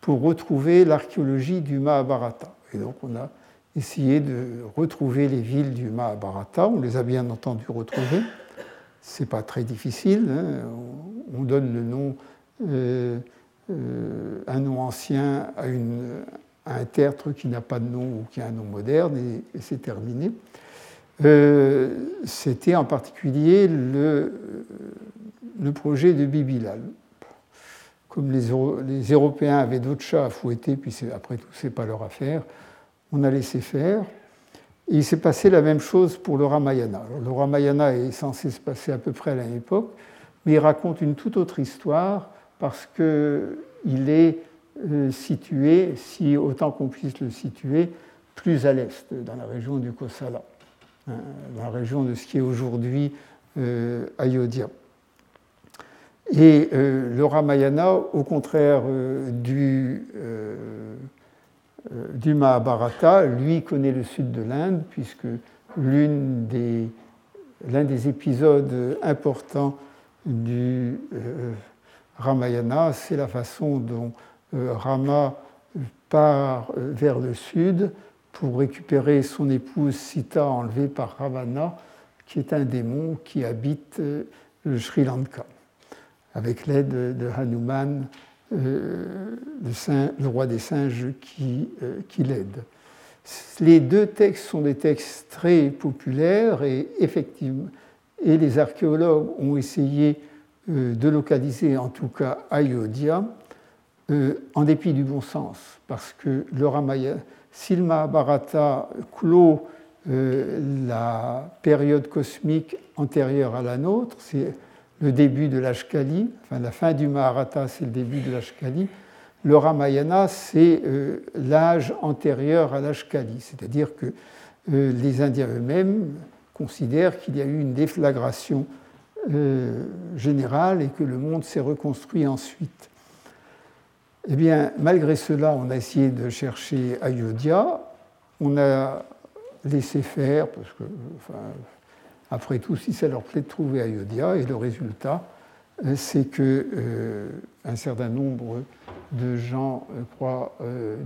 pour retrouver l'archéologie du Mahabharata. Et donc on a essayer de retrouver les villes du Mahabharata. On les a bien entendu retrouver. C'est pas très difficile. Hein. On donne le nom, euh, euh, un nom ancien à, un tertre qui n'a pas de nom ou qui a un nom moderne et, c'est terminé. Euh, c'était en particulier le, projet de Bibilal. Comme les, les Européens avaient d'autres chats à fouetter, puis après tout, c'est pas leur affaire, on a laissé faire. Et il s'est passé la même chose pour le Ramayana. le Ramayana est censé se passer à peu près à la même époque, mais il raconte une toute autre histoire parce qu'il est euh, situé, si autant qu'on puisse le situer, plus à l'est, dans la région du Kosala, dans la région de ce qui est aujourd'hui euh, Ayodhya. Et euh, le Ramayana, au contraire du euh, du Mahabharata, lui connaît le sud de l'Inde, puisque l'un des, des, épisodes importants du euh, Ramayana, c'est la façon dont euh, Rama part vers le sud pour récupérer son épouse Sita enlevée par Ravana, qui est un démon qui habite le Sri Lanka, avec l'aide de Hanuman euh, le, roi des singes qui, euh, qui l'aide. Les deux textes sont des textes très populaires et effectivement, et les archéologues ont essayé euh, de localiser en tout cas Ayodhya en dépit du bon sens, parce que le Ramayana, si le Mahabharata clôt la période cosmique antérieure à la nôtre, c'est le début de l'Ashkali, enfin la fin du Maharata, c'est le début de l'Ashkali. Le Ramayana, c'est euh, l'âge antérieur à l'Ashkali, c'est-à-dire que euh, les Indiens eux-mêmes considèrent qu'il y a eu une déflagration euh, générale et que le monde s'est reconstruit ensuite. Eh bien, malgré cela, on a essayé de chercher Ayodhya, on a laissé faire, parce que après tout, si ça leur plaît de trouver Ayodhya, et le résultat, euh, c'est que euh, un certain nombre de gens euh, croient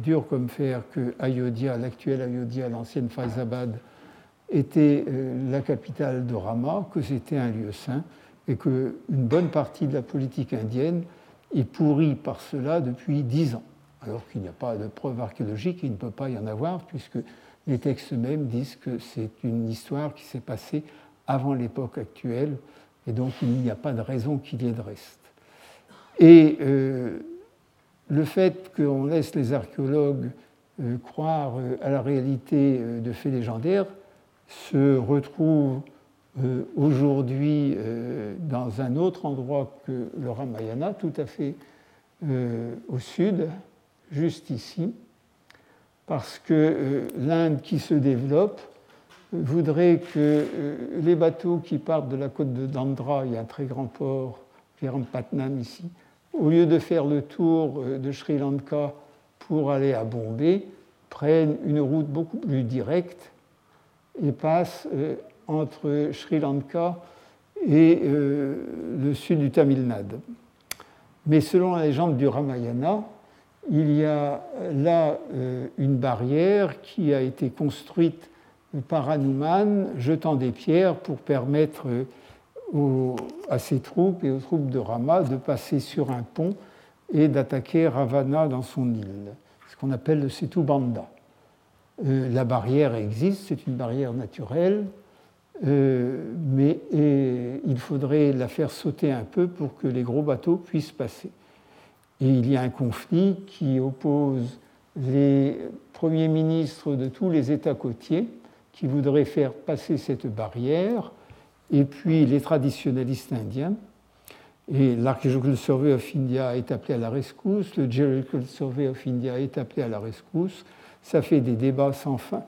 dur comme fer que Ayodhya, l'actuel Ayodhya, l'ancienne Faizabad, était la capitale de Rama, que c'était un lieu saint et qu'une bonne partie de la politique indienne est pourrie par cela depuis dix ans, alors qu'il n'y a pas de preuves archéologiques, il ne peut pas y en avoir, puisque les textes mêmes disent que c'est une histoire qui s'est passée avant l'époque actuelle, et donc il n'y a pas de raison qu'il y ait de reste. Et euh, le fait qu'on laisse les archéologues euh, croire euh, à la réalité de faits légendaires se retrouve aujourd'hui dans un autre endroit que le Ramayana, tout à fait au sud, juste ici, parce que l'Inde qui se développe voudrait que les bateaux qui partent de la côte de Dandra, il y a un très grand port, Patnam ici, au lieu de faire le tour euh, de Sri Lanka pour aller à Bombay, prennent une route beaucoup plus directe et passent euh, entre Sri Lanka et euh, le sud du Tamil Nadu. Mais selon la légende du Ramayana, il y a là une barrière qui a été construite par Hanuman, jetant des pierres pour permettre à ses troupes et aux troupes de Rama de passer sur un pont et d'attaquer Ravana dans son île, ce qu'on appelle le Setu Banda. Euh, la barrière existe, c'est une barrière naturelle, euh, mais il faudrait la faire sauter un peu pour que les gros bateaux puissent passer. Et il y a un conflit qui oppose les premiers ministres de tous les États côtiers qui voudraient faire passer cette barrière et puis les traditionalistes indiens. Et l'Archaeological Survey of India est appelé à la rescousse, le Geological Survey of India est appelé à la rescousse. Ça fait des débats sans fin,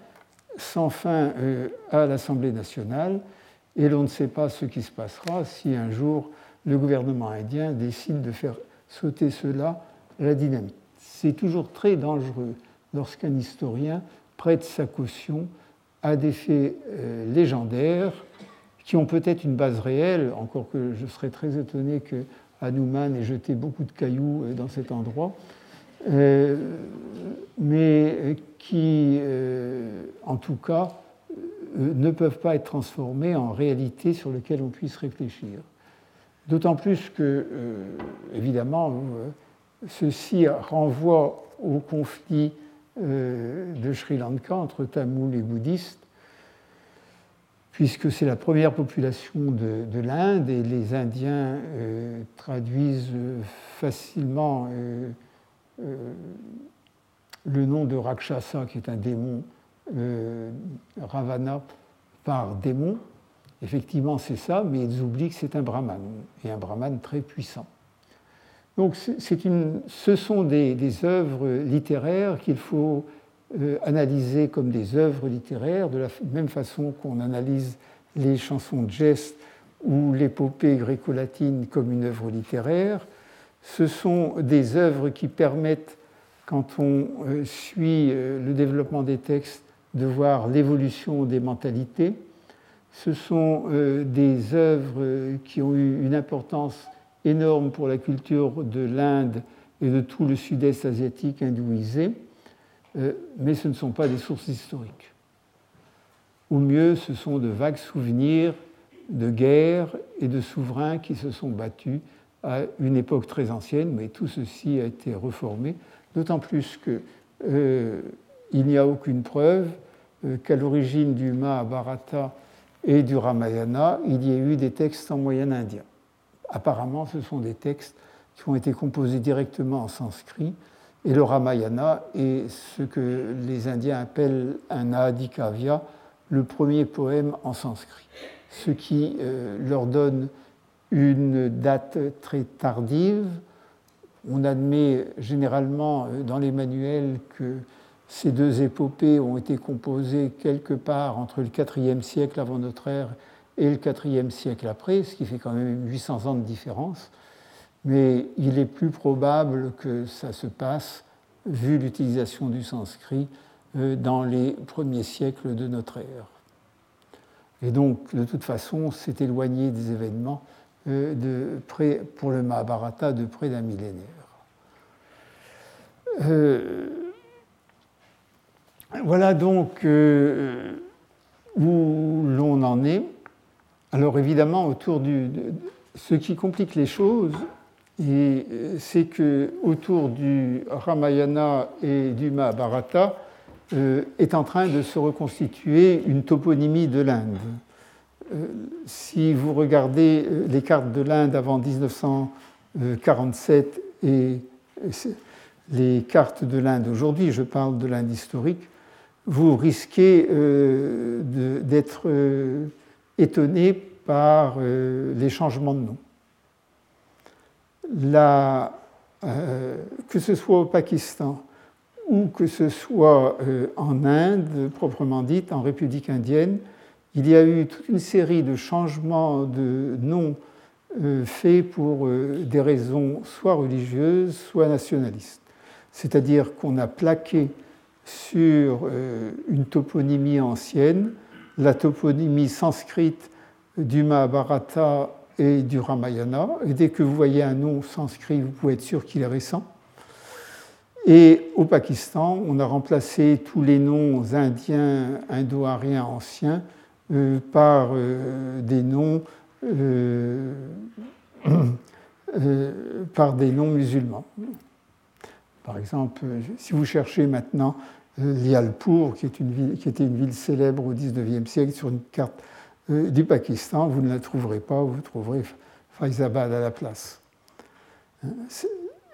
sans fin euh, à l'Assemblée nationale, et l'on ne sait pas ce qui se passera si un jour le gouvernement indien décide de faire sauter cela la dynamite. C'est toujours très dangereux lorsqu'un historien prête sa caution à des faits euh, légendaires qui ont peut-être une base réelle, encore que je serais très étonné que Hanuman ait jeté beaucoup de cailloux euh, dans cet endroit, mais qui, euh, en tout cas, ne peuvent pas être transformés en réalité sur lesquelles on puisse réfléchir. D'autant plus que, évidemment, ceci renvoie au conflit de Sri Lanka entre Tamouls et bouddhistes, puisque c'est la première population de, l'Inde et les Indiens euh, traduisent euh, facilement euh, le nom de Rakshasa, qui est un démon, Ravana, par démon. Effectivement, c'est ça, mais ils oublient que c'est un brahman, et un brahman très puissant. Donc, une, ce sont des, œuvres littéraires qu'il faut euh, analysées comme des œuvres littéraires, de la même façon qu'on analyse les chansons de geste ou l'épopée gréco-latine comme une œuvre littéraire. Ce sont des œuvres qui permettent, quand on euh, suit euh, le développement des textes, de voir l'évolution des mentalités. Ce sont des œuvres qui ont eu une importance énorme pour la culture de l'Inde et de tout le sud-est asiatique hindouisé. Euh, mais ce ne sont pas des sources historiques. Ou mieux, ce sont de vagues souvenirs de guerres et de souverains qui se sont battus à une époque très ancienne, mais tout ceci a été reformé, d'autant plus qu'il euh, n'y a aucune preuve euh, qu'à l'origine du Mahabharata et du Ramayana, il y ait eu des textes en moyen indien. Apparemment, ce sont des textes qui ont été composés directement en sanskrit et le Ramayana est ce que les Indiens appellent un Adhikavya, le premier poème en sanskrit, ce qui euh, leur donne une date très tardive. On admet généralement euh, dans les manuels que ces deux épopées ont été composées quelque part entre le IVe siècle avant notre ère et le IVe siècle après, ce qui fait quand même 800 ans de différence mais il est plus probable que ça se passe, vu l'utilisation du sanskrit, euh, dans les premiers siècles de notre ère. Et donc, de toute façon, c'est éloigné des événements de près, pour le Mahabharata de près d'un millénaire. Euh, voilà donc où l'on en est. Alors évidemment, autour du, ce qui complique les choses, c'est que autour du Ramayana et du Mahabharata euh, est en train de se reconstituer une toponymie de l'Inde. Euh, si vous regardez euh, les cartes de l'Inde avant 1947 et les cartes de l'Inde aujourd'hui, je parle de l'Inde historique, vous risquez d'être étonné par les changements de nom. que ce soit au Pakistan ou que ce soit en Inde, proprement dite, en République indienne, il y a eu toute une série de changements de noms euh, faits pour euh, des raisons soit religieuses, soit nationalistes. C'est-à-dire qu'on a plaqué sur euh, une toponymie ancienne, la toponymie sanscrite du Mahabharata et du Ramayana. Et dès que vous voyez un nom sanskrit, vous pouvez être sûr qu'il est récent. Et au Pakistan, on a remplacé tous les noms indiens, indo-ariens anciens euh, par euh, des noms [clears throat] euh, par des noms musulmans. Par exemple, si vous cherchez maintenant Lialpur, qui, qui était une ville célèbre au XIXe siècle sur une carte du Pakistan, vous ne la trouverez pas, vous trouverez Faizabad à la place.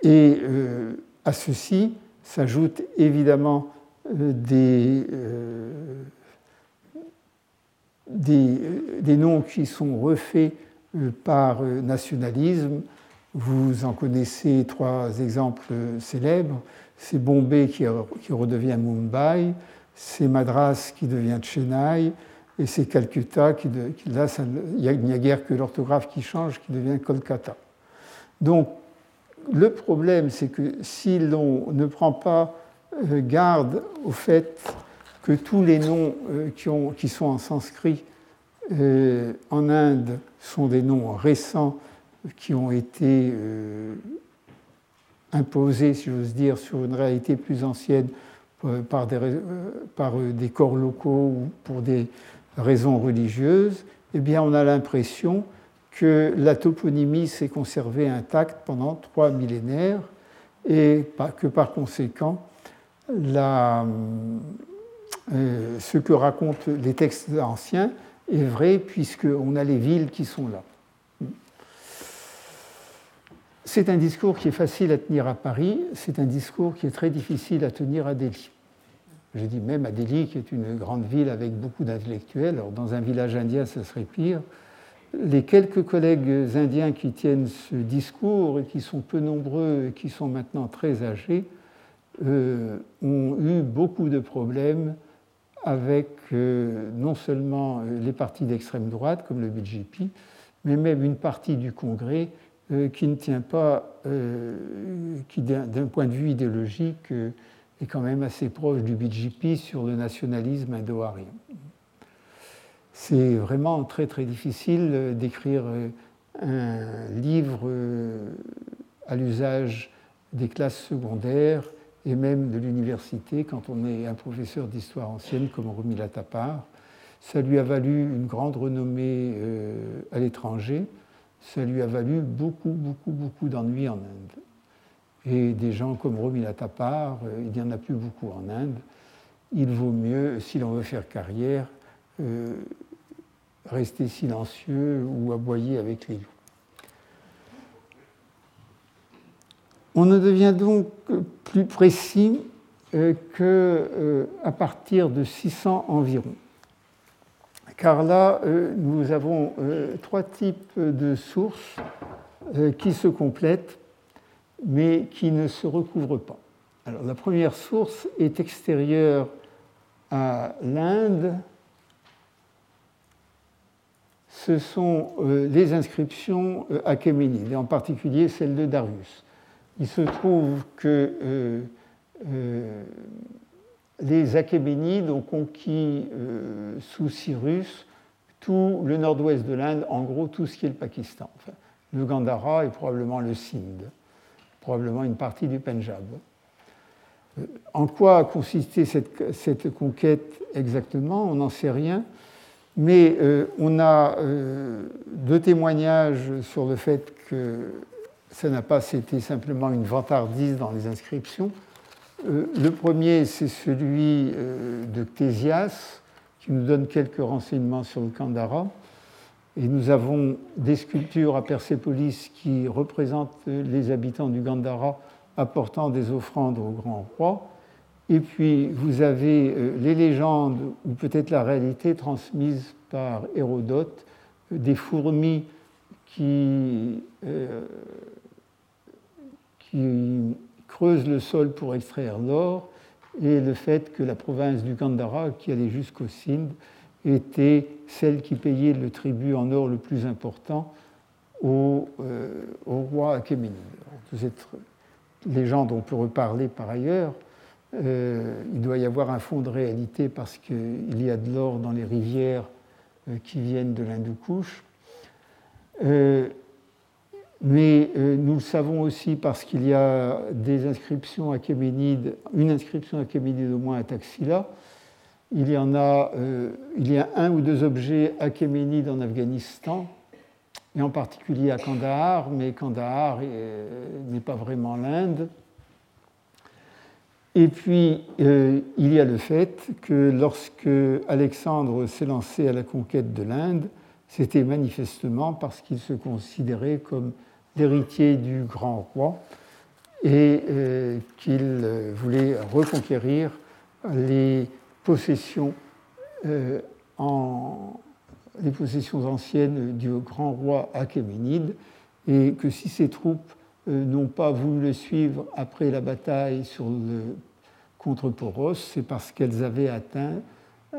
Et à ceci s'ajoutent évidemment des des, noms qui sont refaits euh, par euh, nationalisme. Vous en connaissez trois exemples célèbres. C'est Bombay qui, redevient Mumbai, c'est Madras qui devient Chennai, et c'est Calcutta qui, là, il n'y a, guère que l'orthographe qui change, qui devient Kolkata. Donc, le problème, c'est que si l'on ne prend pas euh, garde au fait que tous les noms euh, qui, ont, qui sont en sanskrit euh, en Inde sont des noms récents qui ont été euh, imposés, si j'ose dire, sur une réalité plus ancienne par des, par des corps locaux ou pour des raisons religieuses, eh bien on a l'impression que la toponymie s'est conservée intacte pendant trois millénaires et que par conséquent la, euh, ce que racontent les textes anciens est vrai puisqu'on a les villes qui sont là. C'est un discours qui est facile à tenir à Paris, c'est un discours qui est très difficile à tenir à Delhi. Je dis même à Delhi, qui est une grande ville avec beaucoup d'intellectuels. Alors dans un village indien, ce serait pire. Les quelques collègues indiens qui tiennent ce discours et qui sont peu nombreux et qui sont maintenant très âgés euh, ont eu beaucoup de problèmes avec euh, non seulement euh, les partis d'extrême droite comme le BJP, mais même une partie du Congrès euh, qui ne tient pas, qui d'un point de vue idéologique est quand même assez proche du BJP sur le nationalisme indo-arien. C'est vraiment très très difficile d'écrire un livre à l'usage des classes secondaires et même de l'université quand on est un professeur d'histoire ancienne comme Romila Tapar. Ça lui a valu une grande renommée euh, à l'étranger, ça lui a valu beaucoup, beaucoup, beaucoup d'ennuis en Inde. Et des gens comme Romila Tapar, euh, il n'y en a plus beaucoup en Inde. Il vaut mieux, si l'on veut faire carrière, euh, rester silencieux ou aboyer avec les loups. On ne devient donc plus précis euh, qu'à euh, partir de 600 environ. Car là, euh, nous avons trois types de sources qui se complètent, mais qui ne se recouvrent pas. Alors, la première source est extérieure à l'Inde. Ce sont les inscriptions achéménides, et en particulier celle de Darius il se trouve que euh, euh, les Achéménides ont conquis euh, sous Cyrus tout le nord-ouest de l'Inde, en gros tout ce qui est le Pakistan, le Gandhara et probablement le Sindh, probablement une partie du Punjab. En quoi a consisté cette, cette conquête exactement? On n'en sait rien, Mais on a deux témoignages sur le fait que ça n'a pas été simplement une vantardise dans les inscriptions. le premier, c'est celui de Ctésias, qui nous donne quelques renseignements sur le Kandara. Et nous avons des sculptures à Persépolis qui représentent les habitants du Gandhara apportant des offrandes au grand roi. Et puis vous avez euh, les légendes, ou peut-être la réalité transmise par Hérodote, euh, des fourmis qui, euh, qui creusent le sol pour extraire l'or, et le fait que la province du Gandhara, qui allait jusqu'au Sindh, était celle qui payait le tribut en or le plus important au, au roi Achéménide. Cette légende, on peut reparler par ailleurs. Euh, il doit y avoir un fond de réalité parce qu'il y a de l'or dans les rivières euh, qui viennent de l'Hindoukouche. Euh, mais nous le savons aussi parce qu'il y a des inscriptions achéménides, une inscription achéménide au moins à Taxila, il y en a, euh, il y a un ou deux objets achéménides en Afghanistan, et en particulier à Kandahar, mais Kandahar n'est pas vraiment l'Inde. Et puis, euh, il y a le fait que lorsque Alexandre s'est lancé à la conquête de l'Inde, c'était manifestement parce qu'il se considérait comme l'héritier du grand roi et euh, qu'il voulait reconquérir les possessions, euh, en, possessions anciennes du grand roi Achéménide, et que si ses troupes euh, n'ont pas voulu le suivre après la bataille contre Poros, c'est parce qu'elles avaient atteint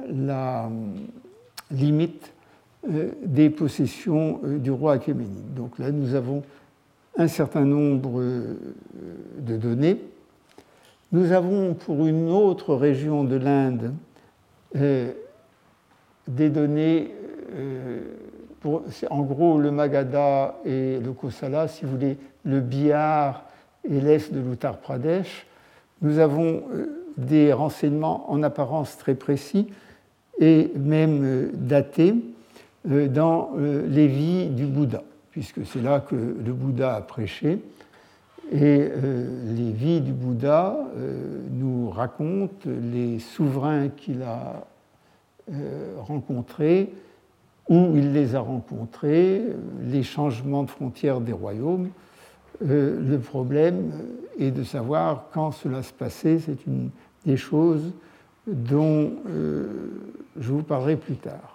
la euh, limite des possessions du roi Achéménide. Donc là, nous avons un certain nombre de données nous avons pour une autre région de l'Inde euh, des données, euh, en gros le Magadha et le Kosala, si vous voulez, le Bihar et l'est de l'Uttar Pradesh. Nous avons euh, des renseignements en apparence très précis et même datés dans les vies du Bouddha, puisque c'est là que le Bouddha a prêché. Et euh, les vies du Bouddha euh, nous racontent les souverains qu'il a euh, rencontrés, où il les a rencontrés, les changements de frontières des royaumes. le problème est de savoir quand cela se passait. C'est une des choses dont je vous parlerai plus tard.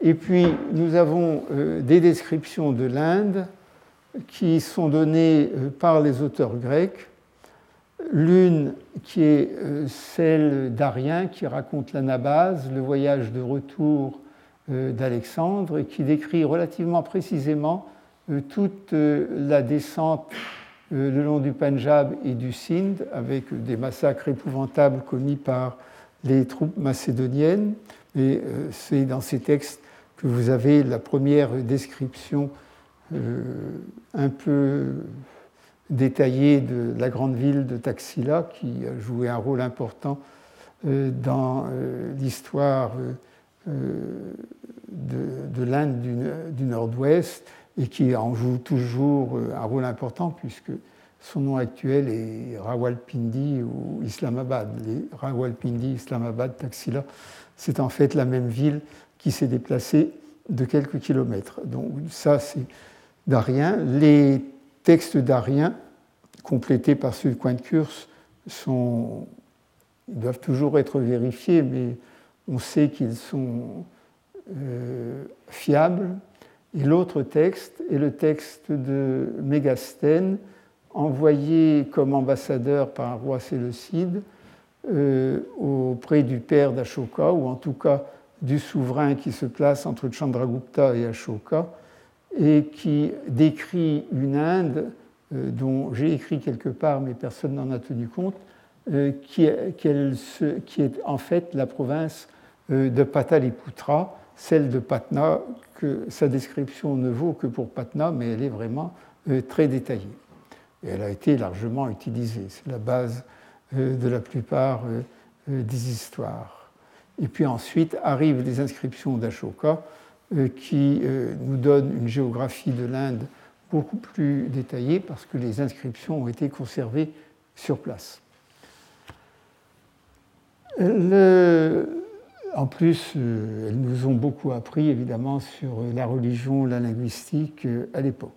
Et puis, nous avons des descriptions de l'Inde qui sont données euh, par les auteurs grecs. L'une qui est euh, celle d'Arien qui raconte l'anabase, le voyage de retour euh, d'Alexandre, et qui décrit relativement précisément toute la descente le long du Punjab et du Sindh, avec des massacres épouvantables commis par les troupes macédoniennes. Et c'est dans ces textes que vous avez la première description euh, un peu détaillé de la grande ville de Taxila, qui a joué un rôle important euh, dans euh, l'histoire de, l'Inde du, Nord-Ouest et qui en joue toujours un rôle important puisque son nom actuel est Rawalpindi ou Islamabad. Rawalpindi, Islamabad, Taxila, c'est en fait la même ville qui s'est déplacée de quelques kilomètres. Donc ça, c'est d'Arien. Les textes d'Arien, complétés par ceux de Coin-de-Curse, sont, ils doivent toujours être vérifiés, mais on sait qu'ils sont euh, fiables. Et l'autre texte est le texte de Mégastène, envoyé comme ambassadeur par un roi séleucide euh, auprès du père d'Ashoka, ou en tout cas du souverain qui se place entre Chandragupta et Ashoka, et qui décrit une Inde euh, dont j'ai écrit quelque part, mais personne n'en a tenu compte, euh, qui, est en fait la province euh, de Pataliputra, celle de Patna, que sa description ne vaut que pour Patna, mais elle est vraiment très détaillée. Et elle a été largement utilisée. C'est la base de la plupart des histoires. Et puis ensuite arrivent les inscriptions d'Ashoka qui nous donnent une géographie de l'Inde beaucoup plus détaillée parce que les inscriptions ont été conservées sur place. En plus, elles nous ont beaucoup appris évidemment sur la religion, la linguistique à l'époque.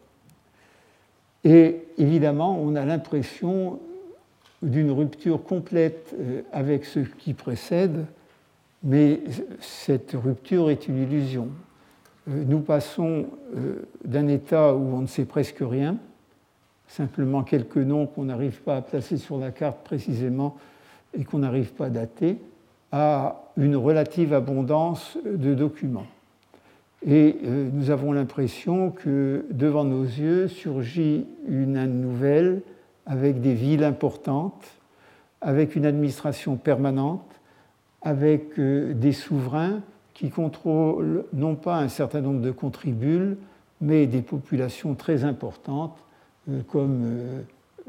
Et évidemment, on a l'impression d'une rupture complète euh, avec ce qui précède, mais cette rupture est une illusion. Euh, nous passons euh, d'un état où on ne sait presque rien, simplement quelques noms qu'on n'arrive pas à placer sur la carte précisément et qu'on n'arrive pas à dater, à une relative abondance de documents. Et euh, nous avons l'impression que devant nos yeux surgit une Inde nouvelle avec des villes importantes, avec une administration permanente, avec euh, des souverains qui contrôlent non pas un certain nombre de contribules, mais des populations très importantes euh, comme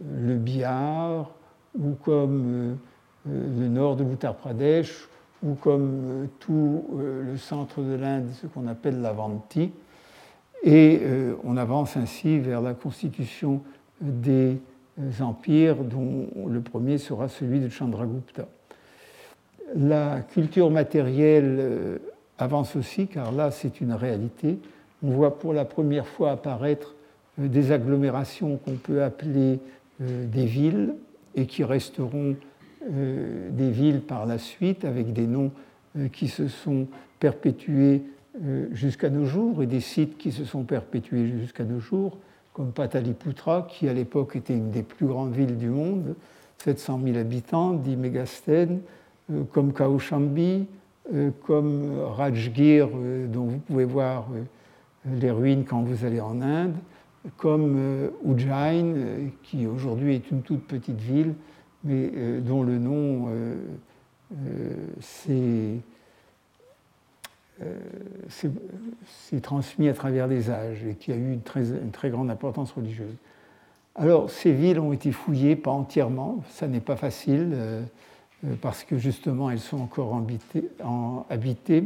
le Bihar ou comme le nord de l'Uttar Pradesh ou comme euh, tout euh, le centre de l'Inde, ce qu'on appelle l'Avanti. Et euh, on avance ainsi vers la constitution des empires, dont le premier sera celui de Chandragupta. La culture matérielle avance aussi, car là c'est une réalité. On voit pour la première fois apparaître des agglomérations qu'on peut appeler des villes et qui resteront euh, des villes par la suite avec des noms euh, qui se sont perpétués euh, jusqu'à nos jours et des sites qui se sont perpétués jusqu'à nos jours, comme Pataliputra, qui à l'époque était une des plus grandes villes du monde, 700 000 habitants, 10 mégasten, comme Kaushambi, comme Rajgir, dont vous pouvez voir les ruines quand vous allez en Inde, comme Ujjain, qui aujourd'hui est une toute petite ville mais euh, dont le nom euh, euh, s'est transmis à travers les âges et qui a eu une très, grande importance religieuse. Alors, ces villes ont été fouillées, pas entièrement, ça n'est pas facile, parce que justement, elles sont encore habitées. Habitées.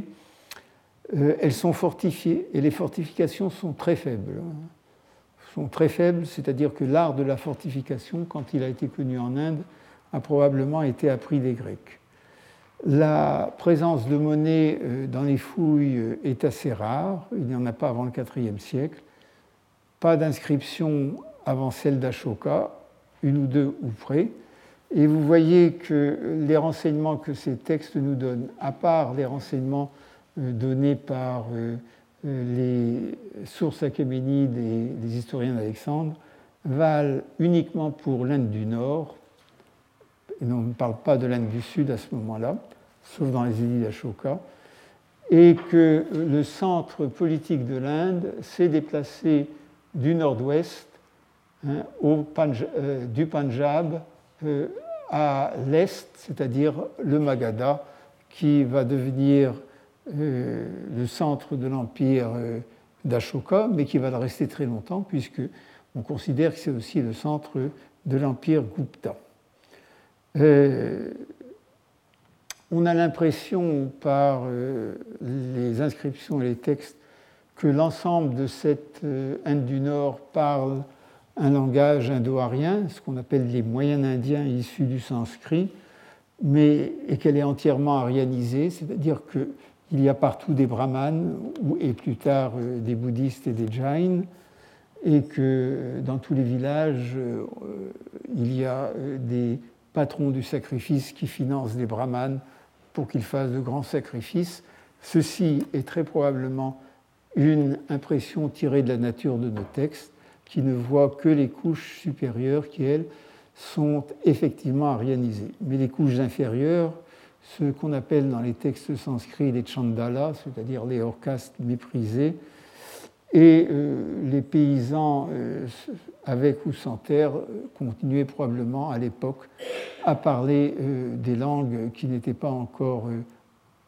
elles sont fortifiées, et les fortifications sont très faibles. Sont très faibles, c'est-à-dire que l'art de la fortification, quand il a été connu en Inde, a probablement été appris des Grecs. La présence de monnaie euh, dans les fouilles euh, est assez rare, il n'y en a pas avant le IVe siècle, pas d'inscription avant celle d'Ashoka, une ou deux ou près, et vous voyez que les renseignements que ces textes nous donnent, à part les renseignements euh, donnés par les sources achéménides et les historiens d'Alexandre, valent uniquement pour l'Inde du Nord, et on ne parle pas de l'Inde du Sud à ce moment-là, sauf dans les édits d'Ashoka, et que le centre politique de l'Inde s'est déplacé du nord-ouest, hein, euh, du Punjab euh, à l'est, c'est-à-dire le Magadha, qui va devenir euh, le centre de l'empire d'Ashoka, mais qui va le rester très longtemps, puisque on considère que c'est aussi le centre de l'empire Gupta. Euh, on a l'impression par euh, les inscriptions et les textes que l'ensemble de cette euh, Inde du Nord parle un langage indo-arien, ce qu'on appelle les moyens indiens issus du sanskrit, mais, et qu'elle est entièrement arianisée, c'est-à-dire qu'il y a partout des brahmanes et plus tard des bouddhistes et des jains, et que dans tous les villages, il y a des patron du sacrifice qui finance des brahmanes pour qu'ils fassent de grands sacrifices. Ceci est très probablement une impression tirée de la nature de nos textes, qui ne voient que les couches supérieures qui, elles, sont effectivement arianisées. Mais les couches inférieures, ce qu'on appelle dans les textes sanscrits les chandalas, c'est-à-dire les hors-castes méprisés, et euh, les paysans, euh, avec ou sans terre, continuaient probablement à l'époque à parler euh, des langues qui n'étaient pas encore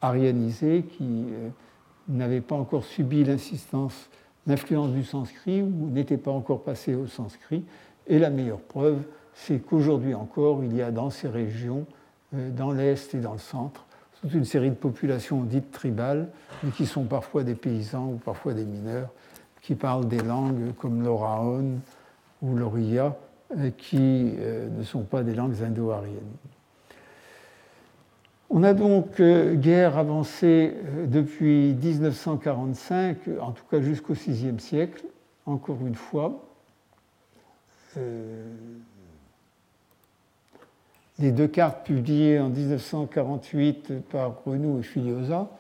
arianisées, qui n'avaient pas encore subi l'insistance, l'influence du sanskrit ou n'étaient pas encore passées au sanskrit. Et la meilleure preuve, c'est qu'aujourd'hui encore, il y a dans ces régions, dans l'Est et dans le centre, toute une série de populations dites tribales, mais qui sont parfois des paysans ou parfois des mineurs, qui parlent des langues comme l'Oraon ou l'Oriya, euh, qui euh, ne sont pas des langues indo-ariennes. On a donc euh, guerre avancée depuis 1945, en tout cas jusqu'au VIe siècle, encore une fois. les deux cartes publiées en 1948 par Renou et Filiosa,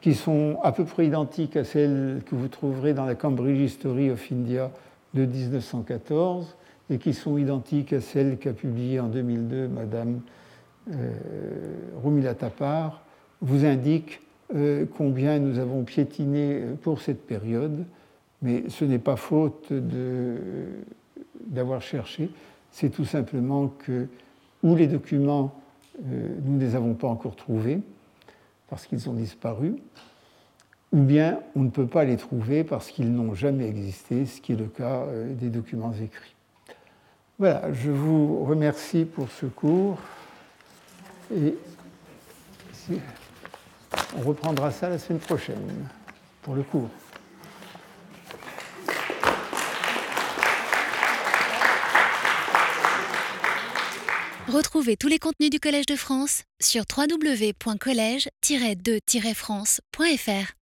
qui sont à peu près identiques à celles que vous trouverez dans la Cambridge History of India de 1914 et qui sont identiques à celles qu'a publiées en 2002 Madame euh, Rumila Tapar, vous indiquent euh, combien nous avons piétiné pour cette période, mais ce n'est pas faute d'avoir cherché, c'est tout simplement que ou les documents, euh, nous ne les avons pas encore trouvés parce qu'ils ont disparu, ou bien on ne peut pas les trouver parce qu'ils n'ont jamais existé, ce qui est le cas euh, des documents écrits. Voilà, je vous remercie pour ce cours on reprendra ça la semaine prochaine pour le cours. Retrouvez tous les contenus du Collège de France sur www.colège-2-france.fr.